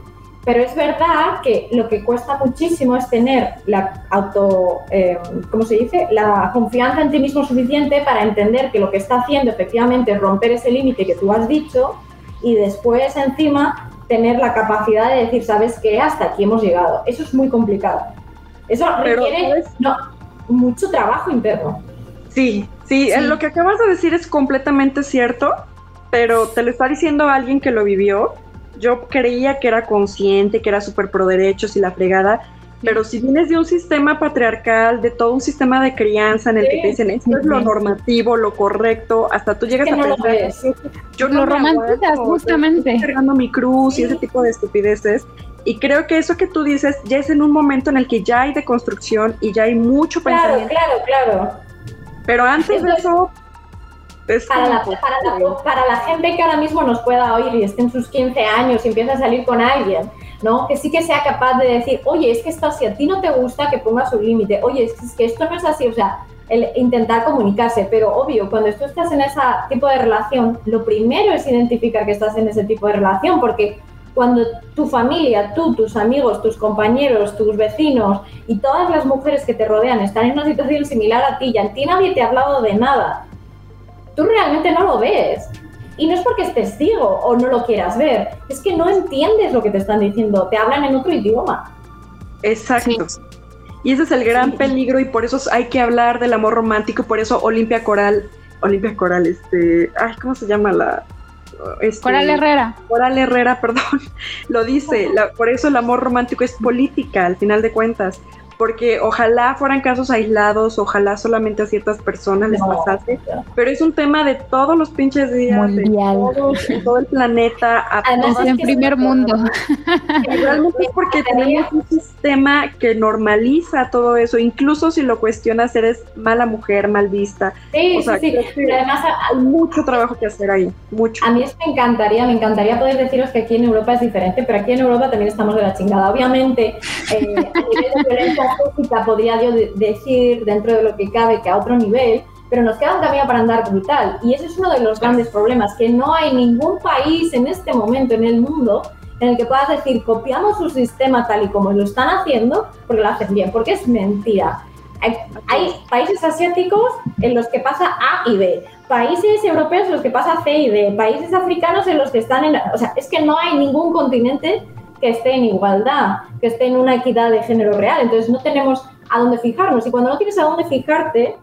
Pero es verdad que lo que cuesta muchísimo es tener la auto, eh, ¿cómo se dice? La confianza en ti mismo suficiente para entender que lo que está haciendo efectivamente es romper ese límite que tú has dicho y después encima tener la capacidad de decir, ¿sabes qué? Hasta aquí hemos llegado. Eso es muy complicado. Eso Pero, requiere no, mucho trabajo interno. Sí, sí, Sí. lo que acabas de decir es completamente cierto, pero te lo está diciendo alguien que lo vivió. Yo creía que era consciente, que era súper pro derechos y la fregada, pero si vienes de un sistema patriarcal, de todo un sistema de crianza en el que te dicen esto es lo Sí. normativo, lo correcto, hasta tú llegas que a no lo pensar, ves. yo Lo no me romantizas, justamente. estoy cargando mi cruz y ese tipo de estupideces. Y creo que eso que tú dices ya es en un momento en el que ya hay deconstrucción y ya hay mucho Claro, pensamiento. claro, claro. Pero antes de Eso eso, es Para la, para, la, para la gente que ahora mismo nos pueda oír y esté en sus 15 años y empieza a salir con alguien, ¿no? Que sí que sea capaz de decir, oye, es que esto si a ti no te gusta, que pongas un límite. Oye, es que, es que esto no es así, o sea, el intentar comunicarse, pero obvio, cuando tú estás en ese tipo de relación, lo primero es identificar que estás en ese tipo de relación, porque cuando tu familia, tú, tus amigos, tus compañeros, tus vecinos y todas las mujeres que te rodean están en una situación similar a ti y a ti nadie te ha hablado de nada, tú realmente no lo ves. Y no es porque estés ciego o no lo quieras ver, es que no entiendes lo que te están diciendo, te hablan en otro idioma. Exacto. Y ese es el gran Sí. peligro y por eso hay que hablar del amor romántico, por eso Olimpia Coral, Olimpia Coral, este, ay, ¿cómo se llama la? Este, Coral Herrera. Coral Herrera, perdón, lo dice, la- por eso el amor romántico es política, al final de cuentas, porque ojalá fueran casos aislados, ojalá solamente a ciertas personas les No. pasase, pero es un tema de todos los pinches días, Mundial. de todos, todo el planeta, a Además, en primer mundo. realmente es porque tenemos un sistema que normaliza todo eso, incluso si lo cuestionas eres mala mujer, mal vista. Sí, O sea, sí, sí. Pero además, a, Hay mucho trabajo que hacer ahí, mucho. a mí es me encantaría, me encantaría poder deciros que aquí en Europa es diferente, pero aquí en Europa también estamos de la chingada. Obviamente, eh, a nivel de violencia podría yo de- decir dentro de lo que cabe que a otro nivel, pero nos queda un camino para andar brutal. Y ese es uno de los grandes problemas, que no hay ningún país en este momento en el mundo en el que puedas decir, copiamos su sistema tal y como lo están haciendo, porque lo hacen bien, porque es mentira. Hay, hay países asiáticos en los que pasa A y B, países europeos en los que pasa C y D, países africanos en los que están en... O sea, es que no hay ningún continente que esté en igualdad, que esté en una equidad de género real. Entonces no tenemos a dónde fijarnos. Y cuando no tienes a dónde fijarte,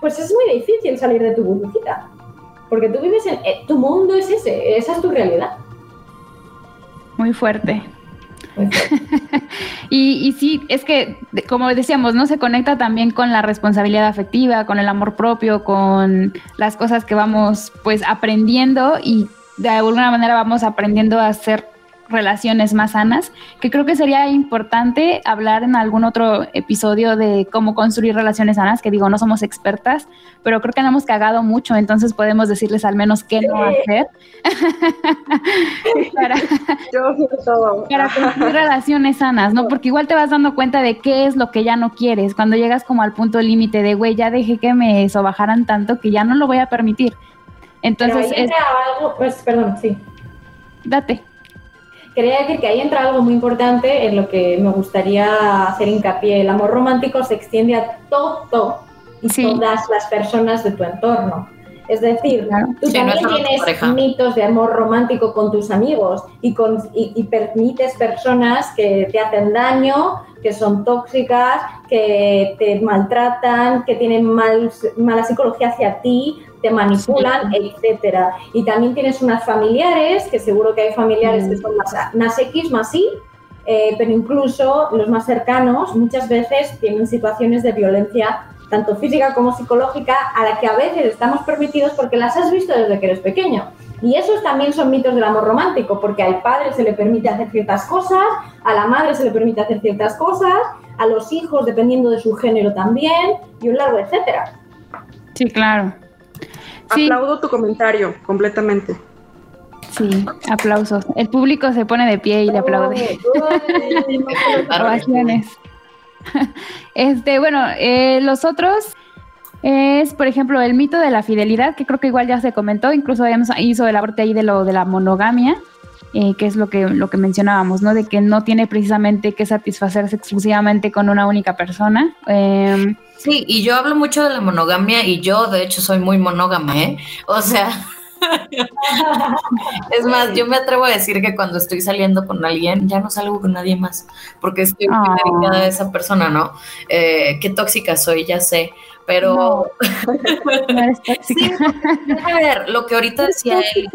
pues es muy difícil salir de tu burbujita. Porque tú vives en... eh, tu mundo es ese, esa es tu realidad. Muy fuerte. y, y sí, es que, como decíamos, ¿no? Se conecta también con la responsabilidad afectiva, con el amor propio, con las cosas que vamos pues aprendiendo y de alguna manera vamos aprendiendo a ser relaciones más sanas, que creo que sería importante hablar en algún otro episodio de cómo construir relaciones sanas, que digo, no somos expertas, pero creo que no hemos cagado mucho, entonces podemos decirles al menos qué no hacer para, para construir relaciones sanas, ¿no? Porque igual te vas dando cuenta de qué es lo que ya no quieres, cuando llegas como al punto límite de, güey, ya dejé que me sobajaran tanto que ya no lo voy a permitir. Entonces... es, algo, pues, perdón, sí. Date quería decir que ahí entra algo muy importante en lo que me gustaría hacer hincapié. El amor romántico se extiende a todo y todas las personas de tu entorno. Es decir, tú también tienes mitos de amor romántico con tus amigos y, con, y, permites personas que te hacen daño, que son tóxicas, que te maltratan, que tienen mal, mala psicología hacia ti, te manipulan, etcétera. Y también tienes unas familiares, que seguro que hay familiares que son más, más X, más Y, eh, pero incluso los más cercanos muchas veces tienen situaciones de violencia tanto física como psicológica, a la que a veces estamos permitidos porque las has visto desde que eres pequeño. Y esos también son mitos del amor romántico, porque al padre se le permite hacer ciertas cosas, a la madre se le permite hacer ciertas cosas, a los hijos dependiendo de su género también, y un largo etcétera. Sí, claro. Aplaudo tu comentario completamente. Sí, aplausos. El público se pone de pie y le aplaude. este, bueno, eh, los otros es, por ejemplo, el mito de la fidelidad, que creo que igual ya se comentó, incluso hizo el aporte ahí de lo de la monogamia, eh, que es lo que, lo que mencionábamos, ¿no? De que no tiene precisamente que satisfacerse exclusivamente con una única persona. Em, Sí, y yo hablo mucho de la monogamia y yo de hecho soy muy monógama, ¿eh? O sea, es más, yo me atrevo a decir que cuando estoy saliendo con alguien, ya no salgo con nadie más, porque estoy muy dedicada a esa persona, ¿no? Eh, qué tóxica soy, ya sé, pero... sí, a ver, lo que ahorita decía él,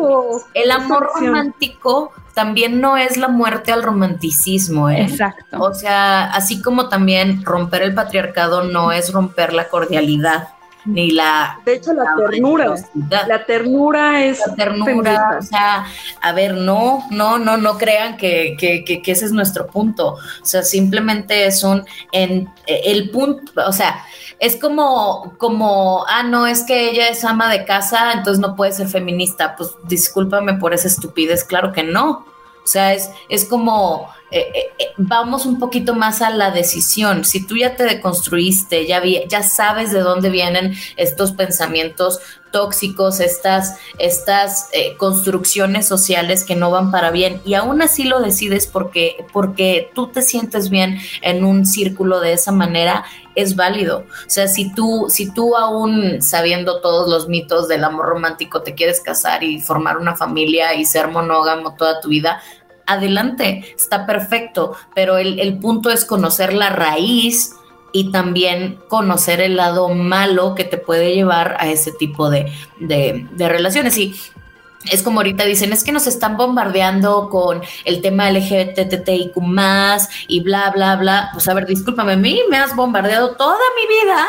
el amor romántico también no es la muerte al romanticismo, ¿eh? Exacto. O sea, así como también romper el patriarcado no es romper la cordialidad ni la de hecho la, ternura la ternura es la ternura o sea a ver no no no no crean que, que, que, ese es nuestro punto. O sea simplemente es un en el punto o sea es como como ah no es que ella es ama de casa entonces no puede ser feminista. Pues discúlpame por esa estupidez claro que no. O sea, es, es como, eh, eh, eh, vamos un poquito más a la decisión. Si tú ya te deconstruiste, ya, ya sabes de dónde vienen estos pensamientos tóxicos, estas, estas construcciones sociales que no van para bien, y aún así lo decides porque, porque tú te sientes bien en un círculo de esa manera, es válido. O sea, si tú, si tú aún sabiendo todos los mitos del amor romántico te quieres casar y formar una familia y ser monógamo toda tu vida, adelante, está perfecto, pero el, punto es conocer la raíz y también conocer el lado malo que te puede llevar a ese tipo de, de, relaciones. Y es como ahorita dicen, es que nos están bombardeando con el tema LGBTTIQ más y bla, bla, bla. Pues a ver, discúlpame, a mí me has bombardeado toda mi vida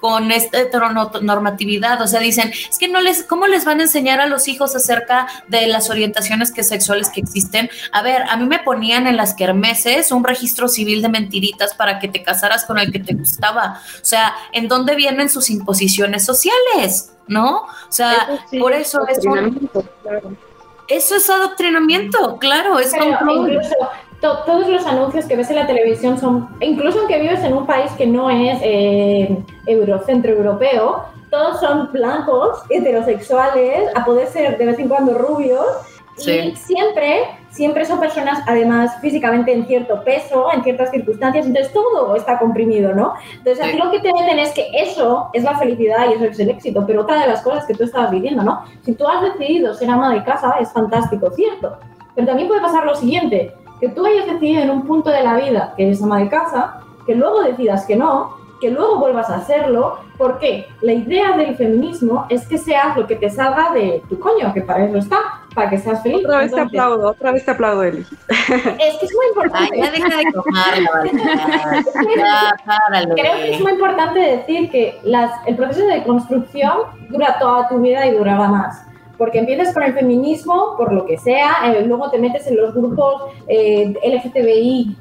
con esta heteronormatividad. O sea, dicen, es que no les, ¿cómo les van a enseñar a los hijos acerca de las orientaciones que sexuales que existen? A ver, a mí me ponían en las kermeses un registro civil de mentiritas para que te casaras con el que te gustaba. O sea, ¿en dónde vienen sus imposiciones sociales? ¿No? O sea, por eso es un... Eso es adoctrinamiento, claro, es control todos los anuncios que ves en la televisión son, incluso aunque vives en un país que no es eh, eurocentro europeo, todos son blancos, heterosexuales, a poder ser de vez en cuando rubios, y siempre, siempre son personas, además, físicamente en cierto peso, en ciertas circunstancias, entonces todo está comprimido, ¿no? Entonces aquí lo que te venden es que eso es la felicidad y eso es el éxito, pero otra de las cosas que tú estabas viviendo, ¿no? Si tú has decidido ser ama de casa, es fantástico, cierto, pero también puede pasar lo siguiente, que tú hayas decidido en un punto de la vida que eres ama de casa, que luego decidas que no, que luego vuelvas a hacerlo. porque La idea del feminismo es que seas lo que te salga de tu coño, que para eso está. para que seas feliz. Otra vez te aplaudo, otra vez te aplaudo, Eli. Es que es muy importante. Ay, ya deja de tomar, ya. Creo que es muy importante decir que las, el proceso de construcción dura toda tu vida y durará más. Porque empiezas con el feminismo, por lo que sea, eh, luego te metes en los grupos eh, LGTBI,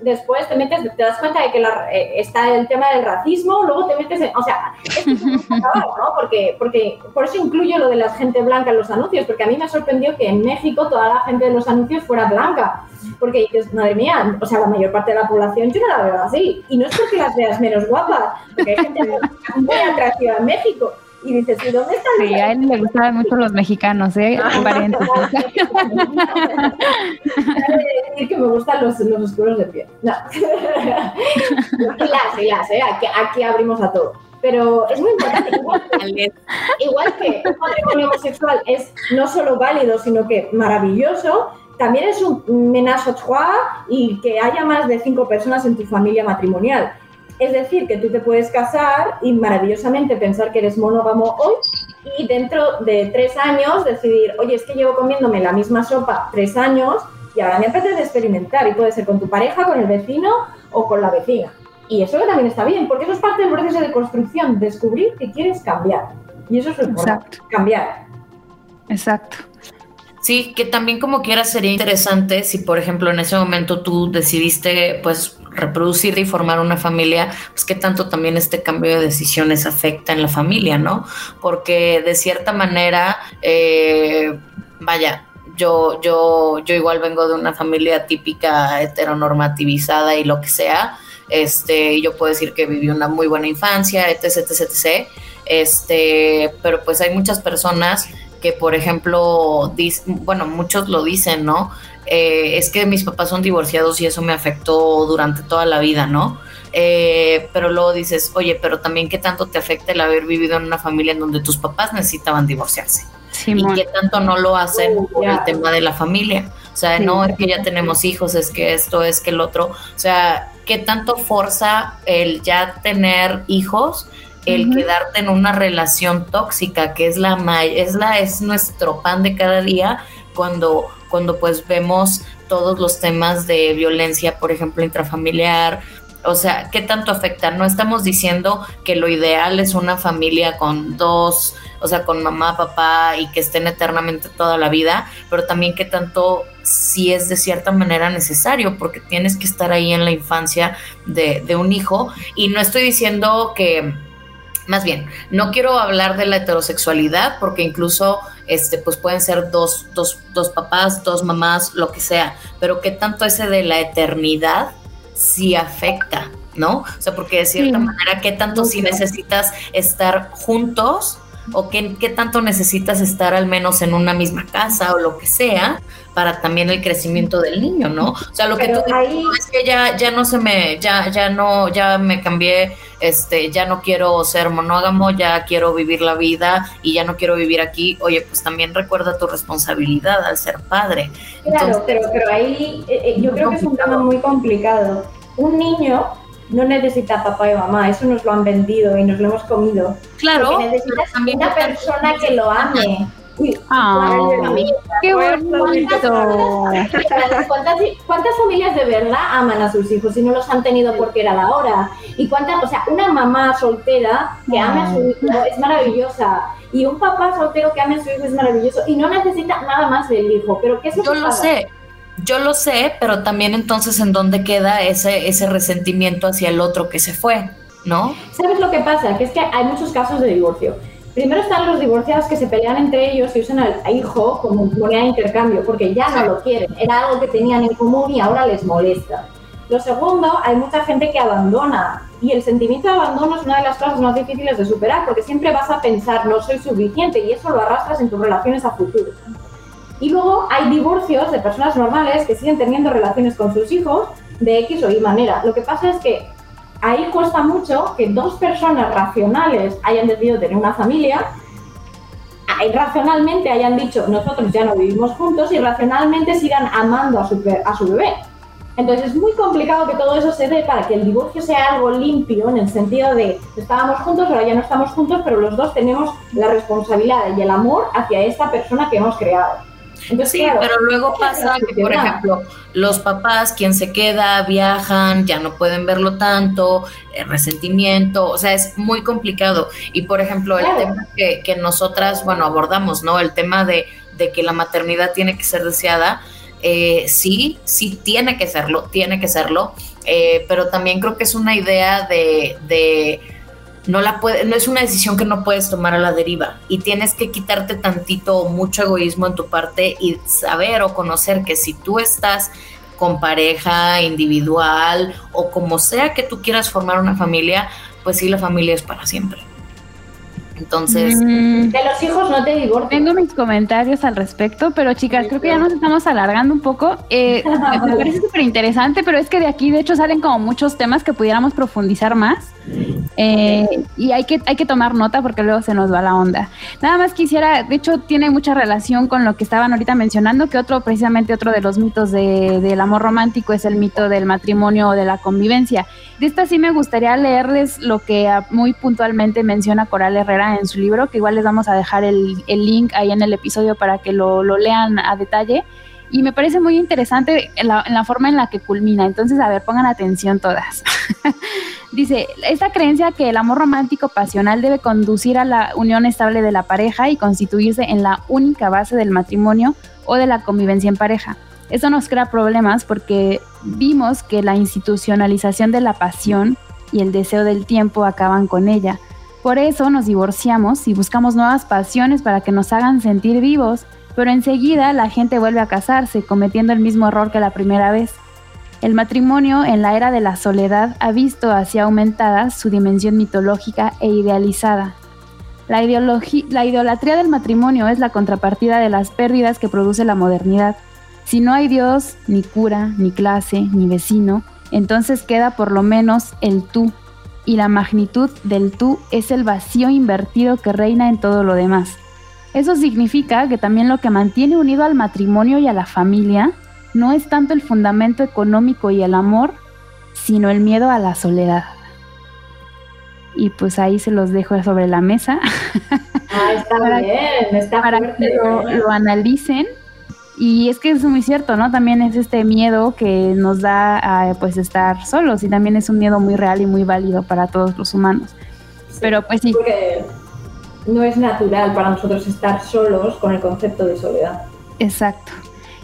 después te metes, te das cuenta de que la- eh, está el tema del racismo, luego te metes en. O sea, es ¿no? Porque, porque por eso incluyo lo de la gente blanca en los anuncios, porque a mí me sorprendió que en México toda la gente de los anuncios fuera blanca. Porque dices, madre mía, o sea, la mayor parte de la población yo no la veo así. Y no es porque las veas menos guapas, porque hay gente muy atractiva en México. Y dices, ¿y dónde están los Sí, a él le gustaban mucho los mexicanos, ¿eh? Paréntesis. Cabe decir que me gustan los, los oscuros de piel. No. las, y las, ¿eh? Aquí, aquí abrimos a todo. Pero es muy importante. Igual que, igual que un matrimonio homosexual es no solo válido, sino que maravilloso, también es un menage à trois y que haya más de cinco personas en tu familia matrimonial. Es decir, que tú te puedes casar y maravillosamente pensar que eres monógamo hoy y dentro de tres años decidir, oye, es que llevo comiéndome la misma sopa tres años y ahora me apetece experimentar y puede ser con tu pareja, con el vecino o con la vecina. Y eso también está bien, porque eso es parte del proceso de construcción, descubrir que quieres cambiar. Y eso es lo importante, cambiar. Exacto. Sí, que también como quiera sería interesante si, por ejemplo, en ese momento tú decidiste, pues, reproducirte y formar una familia, pues qué tanto también este cambio de decisiones afecta en la familia, ¿no? Porque de cierta manera, eh, vaya, yo, yo, yo igual vengo de una familia típica heteronormativizada y lo que sea. Este, yo puedo decir que viví una muy buena infancia, etc, etc, etc. Este, pero pues hay muchas personas que, por ejemplo, dis- bueno, muchos lo dicen, ¿no? Eh, es que mis papás son divorciados y eso me afectó durante toda la vida, ¿no? Eh, pero luego dices, oye, pero también qué tanto te afecta el haber vivido en una familia en donde tus papás necesitaban divorciarse y Simón. qué tanto no lo hacen Uh, por el tema de la familia. O sea, Sí. no es que ya tenemos hijos, es que esto, es que el otro. O sea, qué tanto forza el ya tener hijos, el quedarte en una relación tóxica, que es la es la es nuestro pan de cada día cuando cuando pues vemos todos los temas de violencia, por ejemplo, intrafamiliar, o sea, ¿qué tanto afecta? No estamos diciendo que lo ideal es una familia con dos, o sea, con mamá, papá y que estén eternamente toda la vida, pero también qué tanto si es de cierta manera necesario, porque tienes que estar ahí en la infancia de, de un hijo. Y no estoy diciendo que, más bien, no quiero hablar de la heterosexualidad, porque incluso este, pues pueden ser dos, dos, dos papás, dos mamás, lo que sea, pero qué tanto ese de la eternidad sí afecta, ¿no? O sea, porque de cierta Sí. manera, ¿qué tanto si necesitas estar juntos o qué, qué tanto necesitas estar al menos en una misma casa o lo que sea para también el crecimiento del niño, ¿no? O sea, lo que tú dices, ahí- "No, es que ya, ya no se me, ya, ya no, ya me cambié, este, ya no quiero ser monógamo, ya quiero vivir la vida y ya no quiero vivir aquí. Oye, pues también recuerda tu responsabilidad al ser padre. Claro, Entonces, pero, pero ahí eh, eh, yo creo que es un tema muy complicado. Un niño no necesita papá y mamá, eso nos lo han vendido y nos lo hemos comido. claro, Porque necesitas también una persona que lo ame. Ah, qué bonito. ¿Cuántas, cuántas familias de verdad aman a sus hijos y no los han tenido porque era la hora? Y cuántas, o sea, una mamá soltera que ame a su hijo es maravillosa. Y un papá soltero que ame a su hijo es maravilloso. Y no necesita nada más del hijo. Pero ¿qué es lo Yo que lo pasa? sé, yo lo sé, pero también entonces en dónde queda ese, ese resentimiento hacia el otro que se fue, ¿no? ¿Sabes lo que pasa? Que es que hay muchos casos de divorcio. Primero están los divorciados que se pelean entre ellos y usan al hijo como moneda de intercambio porque ya no lo quieren. Era algo que tenían en común y ahora les molesta. Lo segundo, hay mucha gente que abandona y el sentimiento de abandono es una de las cosas más difíciles de superar porque siempre vas a pensar no soy suficiente y eso lo arrastras en tus relaciones a futuro. Y luego hay divorcios de personas normales que siguen teniendo relaciones con sus hijos de X o Y manera. Lo que pasa es que ahí cuesta mucho que dos personas racionales hayan decidido tener una familia, racionalmente hayan dicho nosotros ya no vivimos juntos y racionalmente sigan amando a su, a su bebé. Entonces es muy complicado que todo eso se dé para que el divorcio sea algo limpio en el sentido de estábamos juntos, ahora ya no estamos juntos, pero los dos tenemos la responsabilidad y el amor hacia esta persona que hemos creado. Sí, pero luego pasa que, por ejemplo, los papás, quien se queda, viajan, ya no pueden verlo tanto, el eh, resentimiento, o sea, es muy complicado. Y, por ejemplo, el tema que, que, nosotras, bueno, abordamos, ¿no? El tema de, de que la maternidad tiene que ser deseada, eh, sí, sí tiene que serlo, tiene que serlo, eh, pero también creo que es una idea de, no la puede, no es una decisión que no puedes tomar a la deriva y tienes que quitarte tantito mucho egoísmo en tu parte y saber o conocer que si tú estás con pareja individual o como sea que tú quieras formar una familia, pues sí la familia es para siempre. Entonces, mm. de los hijos no te divorcias. Tengo mis comentarios al respecto, pero chicas, creo que ya nos estamos alargando un poco. Eh, me parece súper interesante, pero es que de aquí, de hecho, salen como muchos temas que pudiéramos profundizar más. Eh, y hay que, hay que tomar nota porque luego se nos va la onda. Nada más quisiera, de hecho, tiene mucha relación con lo que estaban ahorita mencionando, que otro, precisamente otro de los mitos de, del amor romántico es el mito del matrimonio o de la convivencia. De esta sí me gustaría leerles lo que muy puntualmente menciona Coral Herrera en su libro, que igual les vamos a dejar el, link ahí en el episodio para que lo, lo lean a detalle y me parece muy interesante en la, forma en la que culmina. Entonces, a ver, pongan atención todas. Dice, esta creencia que el amor romántico pasional debe conducir a la unión estable de la pareja y constituirse en la única base del matrimonio o de la convivencia en pareja. Eso nos crea problemas porque vimos que la institucionalización de la pasión y el deseo del tiempo acaban con ella. Por eso nos divorciamos y buscamos nuevas pasiones para que nos hagan sentir vivos pero enseguida la gente vuelve a casarse, cometiendo el mismo error que la primera vez. El matrimonio en la era de la soledad ha visto así aumentada su dimensión mitológica e idealizada. La, la idolatría del matrimonio es la contrapartida de las pérdidas que produce la modernidad. Si no hay Dios, ni cura, ni clase, ni vecino, entonces queda por lo menos el tú, y la magnitud del tú es el vacío invertido que reina en todo lo demás. Eso significa que también lo que mantiene unido al matrimonio y a la familia no es tanto el fundamento económico y el amor, sino el miedo a la soledad. Y pues ahí se los dejo sobre la mesa. Ah, está para, bien, está para que lo, analicen. Y es que es muy cierto, ¿no? También es este miedo que nos da a pues estar solos y también es un miedo muy real y muy válido para todos los humanos. Pero pues sí no es natural para nosotros estar solos con el concepto de soledad. Exacto.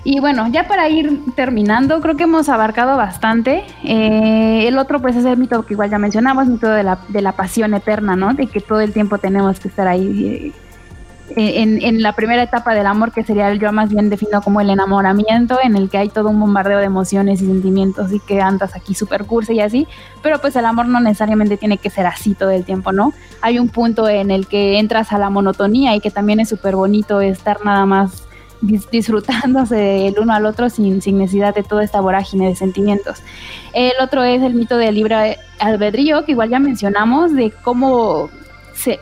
Y bueno, ya para ir terminando, creo que hemos abarcado bastante. Eh, el otro, pues, es el mito que igual ya mencionamos, el mito de la, de la pasión eterna, ¿no? De que todo el tiempo tenemos que estar ahí en, la primera etapa del amor, que sería yo más bien defino como el enamoramiento, en el que hay todo un bombardeo de emociones y sentimientos y que andas aquí super curse y así, pero pues el amor no necesariamente tiene que ser así todo el tiempo, ¿no? Hay un punto en el que entras a la monotonía y que también es súper bonito estar nada más disfrutándose el uno al otro sin, sin necesidad de toda esta vorágine de sentimientos. El otro es el mito del libre albedrío, que igual ya mencionamos, de cómo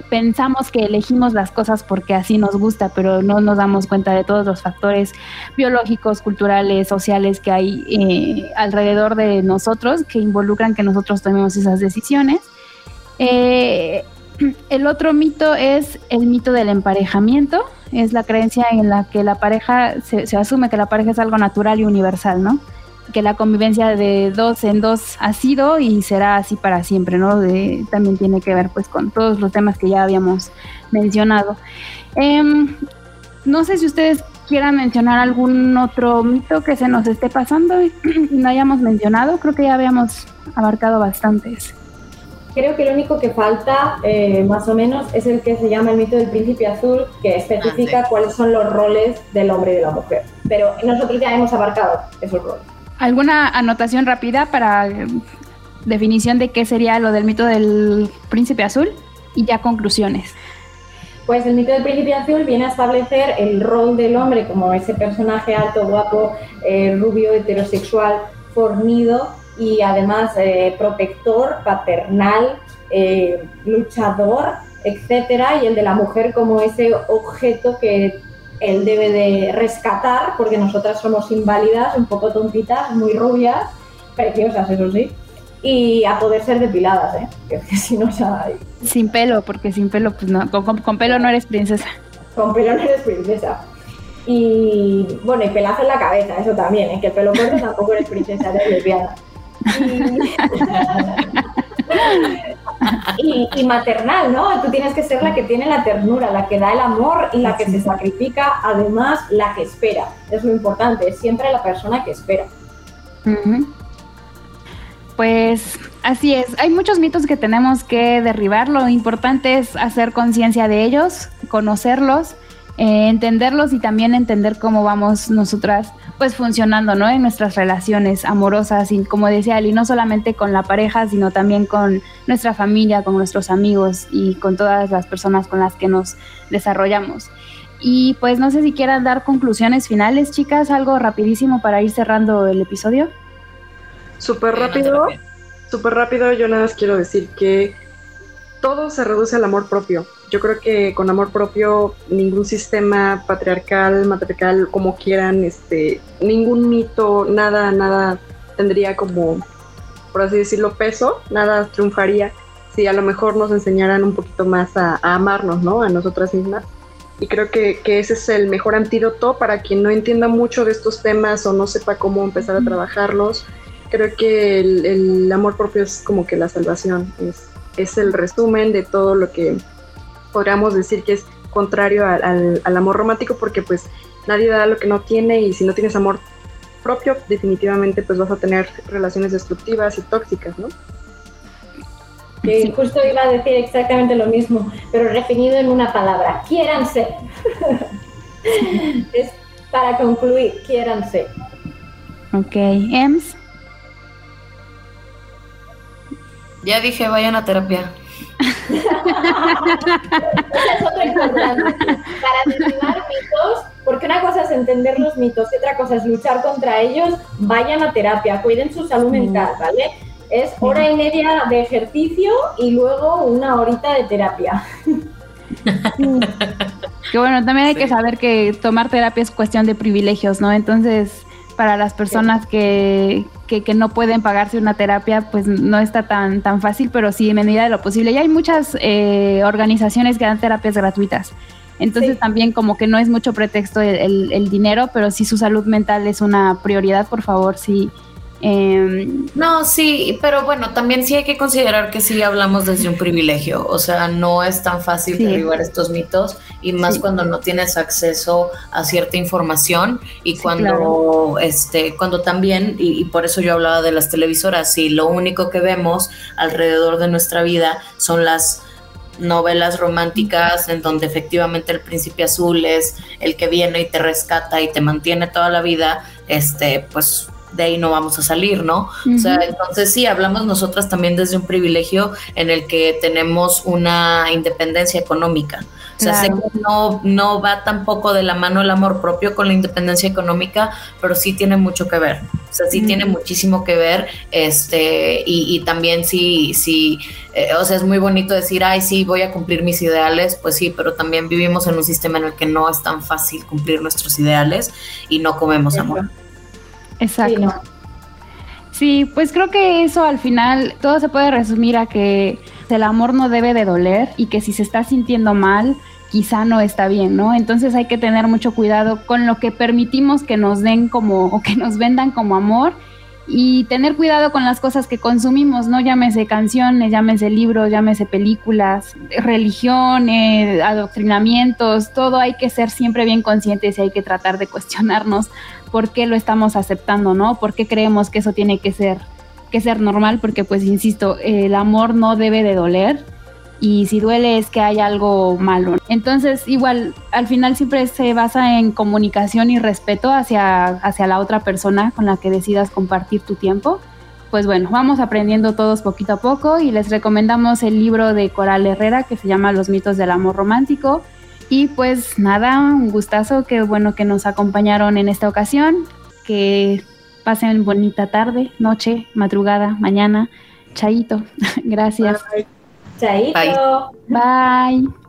pensamos que elegimos las cosas porque así nos gusta, pero no nos damos cuenta de todos los factores biológicos, culturales, sociales que hay eh, alrededor de nosotros que involucran que nosotros tomemos esas decisiones. Eh, el otro mito es el mito del emparejamiento, es la creencia en la que la pareja, se, se asume que la pareja es algo natural y universal, ¿no? Que la convivencia de dos en dos ha sido y será así para siempre, ¿no? De, también tiene que ver pues con todos los temas que ya habíamos mencionado. Em, no sé si ustedes quieran mencionar algún otro mito que se nos esté pasando y no hayamos mencionado, creo que ya habíamos abarcado bastantes. Creo que lo único que falta, eh, más o menos, es el que se llama el mito del príncipe azul, que especifica ah, cuáles son los roles del hombre y de la mujer. Pero nosotros ya hemos abarcado esos roles. ¿Alguna anotación rápida para eh, definición de qué sería lo del mito del príncipe azul? Y ya conclusiones. Pues el mito del príncipe azul viene a establecer el rol del hombre como ese personaje alto, guapo, eh, rubio, heterosexual, fornido y además eh, protector, paternal, luchador, etcétera, y el de la mujer como ese objeto que él debe de rescatar, porque nosotras somos inválidas, un poco tontitas, muy rubias, preciosas, eso sí, y a poder ser depiladas, ¿eh? Que, si no, ya... Sin pelo, porque sin pelo, pues no, con, pelo no eres princesa. Con pelo no eres princesa. Y bueno, y pelazo en la cabeza, eso también, ¿eh? que el pelo corto tampoco eres princesa, eres lesbiana. Y, maternal, ¿no? Tú tienes que ser la que tiene la ternura, la que da el amor y la que se sacrifica, además la que espera. Es lo importante, es siempre la persona que espera. Pues así es, hay muchos mitos que tenemos que derribar, lo importante es hacer conciencia de ellos, conocerlos eh, entenderlos y también entender cómo vamos nosotras pues funcionando, ¿no? En nuestras relaciones amorosas y como decía Ali, no solamente con la pareja, sino también con nuestra familia, con nuestros amigos y con todas las personas con las que nos desarrollamos. Y pues no sé si quieran dar conclusiones finales, chicas, algo rapidísimo para ir cerrando el episodio. Súper rápido, súper rápido, yo nada más quiero decir que todo se reduce al amor propio yo creo que con amor propio ningún sistema patriarcal, matriarcal, como quieran, este, ningún mito, nada, nada tendría como, por así decirlo, peso, nada triunfaría si a lo mejor nos enseñaran un poquito más a, amarnos, ¿no? A nosotras mismas. Y creo que, ese es el mejor antídoto para quien no entienda mucho de estos temas o no sepa cómo empezar a trabajarlos. Creo que el, amor propio es como que la salvación, es, es el resumen de todo lo que podríamos decir que es contrario al, amor romántico porque pues nadie da lo que no tiene y si no tienes amor propio definitivamente pues vas a tener relaciones destructivas y tóxicas, ¿no? Que justo iba a decir exactamente lo mismo, pero definido en una palabra, quiéranse. es para concluir, quiéranse. Ok, Ems. Ya dije, vayan a terapia. Para derribar mitos, porque una cosa es entender los mitos y otra cosa es luchar contra ellos, vayan a terapia, cuiden su salud mental, ¿vale? Es hora y media de ejercicio y luego una horita de terapia. que bueno, también hay que saber que tomar terapia es cuestión de privilegios, ¿no? Entonces, para las personas que, que, no pueden pagarse una terapia, pues no está tan, tan fácil, pero sí en medida de lo posible. Y hay muchas eh, organizaciones que dan terapias gratuitas. Entonces también como que no es mucho pretexto el, el, dinero, pero si su salud mental es una prioridad, por favor, sí, Em, no, sí, pero bueno, también sí hay que considerar que sí hablamos desde un privilegio, o sea, no es tan fácil derribar estos mitos y más cuando no tienes acceso a cierta información y cuando, este, cuando también, y, por eso yo hablaba de las televisoras, si lo único que vemos alrededor de nuestra vida son las novelas románticas en donde efectivamente el príncipe azul es el que viene y te rescata y te mantiene toda la vida, este, pues de ahí no vamos a salir, ¿no? O sea, entonces sí, hablamos nosotras también desde un privilegio en el que tenemos una independencia económica. O sea, sé que no, no va tampoco de la mano el amor propio con la independencia económica, pero sí tiene mucho que ver. O sea, sí tiene muchísimo que ver. Este, y, también sí, sí, eh, o sea, es muy bonito decir, ay, sí, voy a cumplir mis ideales, pues sí, pero también vivimos en un sistema en el que no es tan fácil cumplir nuestros ideales y no comemos amor. Exacto. Sí, pues creo que eso al final todo se puede resumir a que el amor no debe de doler y que si se está sintiendo mal, quizá no está bien, ¿no? Entonces hay que tener mucho cuidado con lo que permitimos que nos den como o que nos vendan como amor y tener cuidado con las cosas que consumimos, ¿no? Llámese canciones, llámese libros, llámese películas, religión, adoctrinamientos, todo hay que ser siempre bien conscientes y hay que tratar de cuestionarnos por qué lo estamos aceptando, ¿no? ¿Por qué creemos que eso tiene que ser, que ser normal? Porque pues insisto, el amor no debe de doler y si duele es que hay algo malo. Entonces, igual, al final siempre se basa en comunicación y respeto hacia, hacia la otra persona con la que decidas compartir tu tiempo. Pues bueno, vamos aprendiendo todos poquito a poco y les recomendamos el libro de Coral Herrera que se llama Los mitos del amor romántico. Y pues nada, un gustazo, qué bueno que nos acompañaron en esta ocasión, que pasen bonita tarde, noche, madrugada, mañana. Chaito, gracias. Chaito. Bye.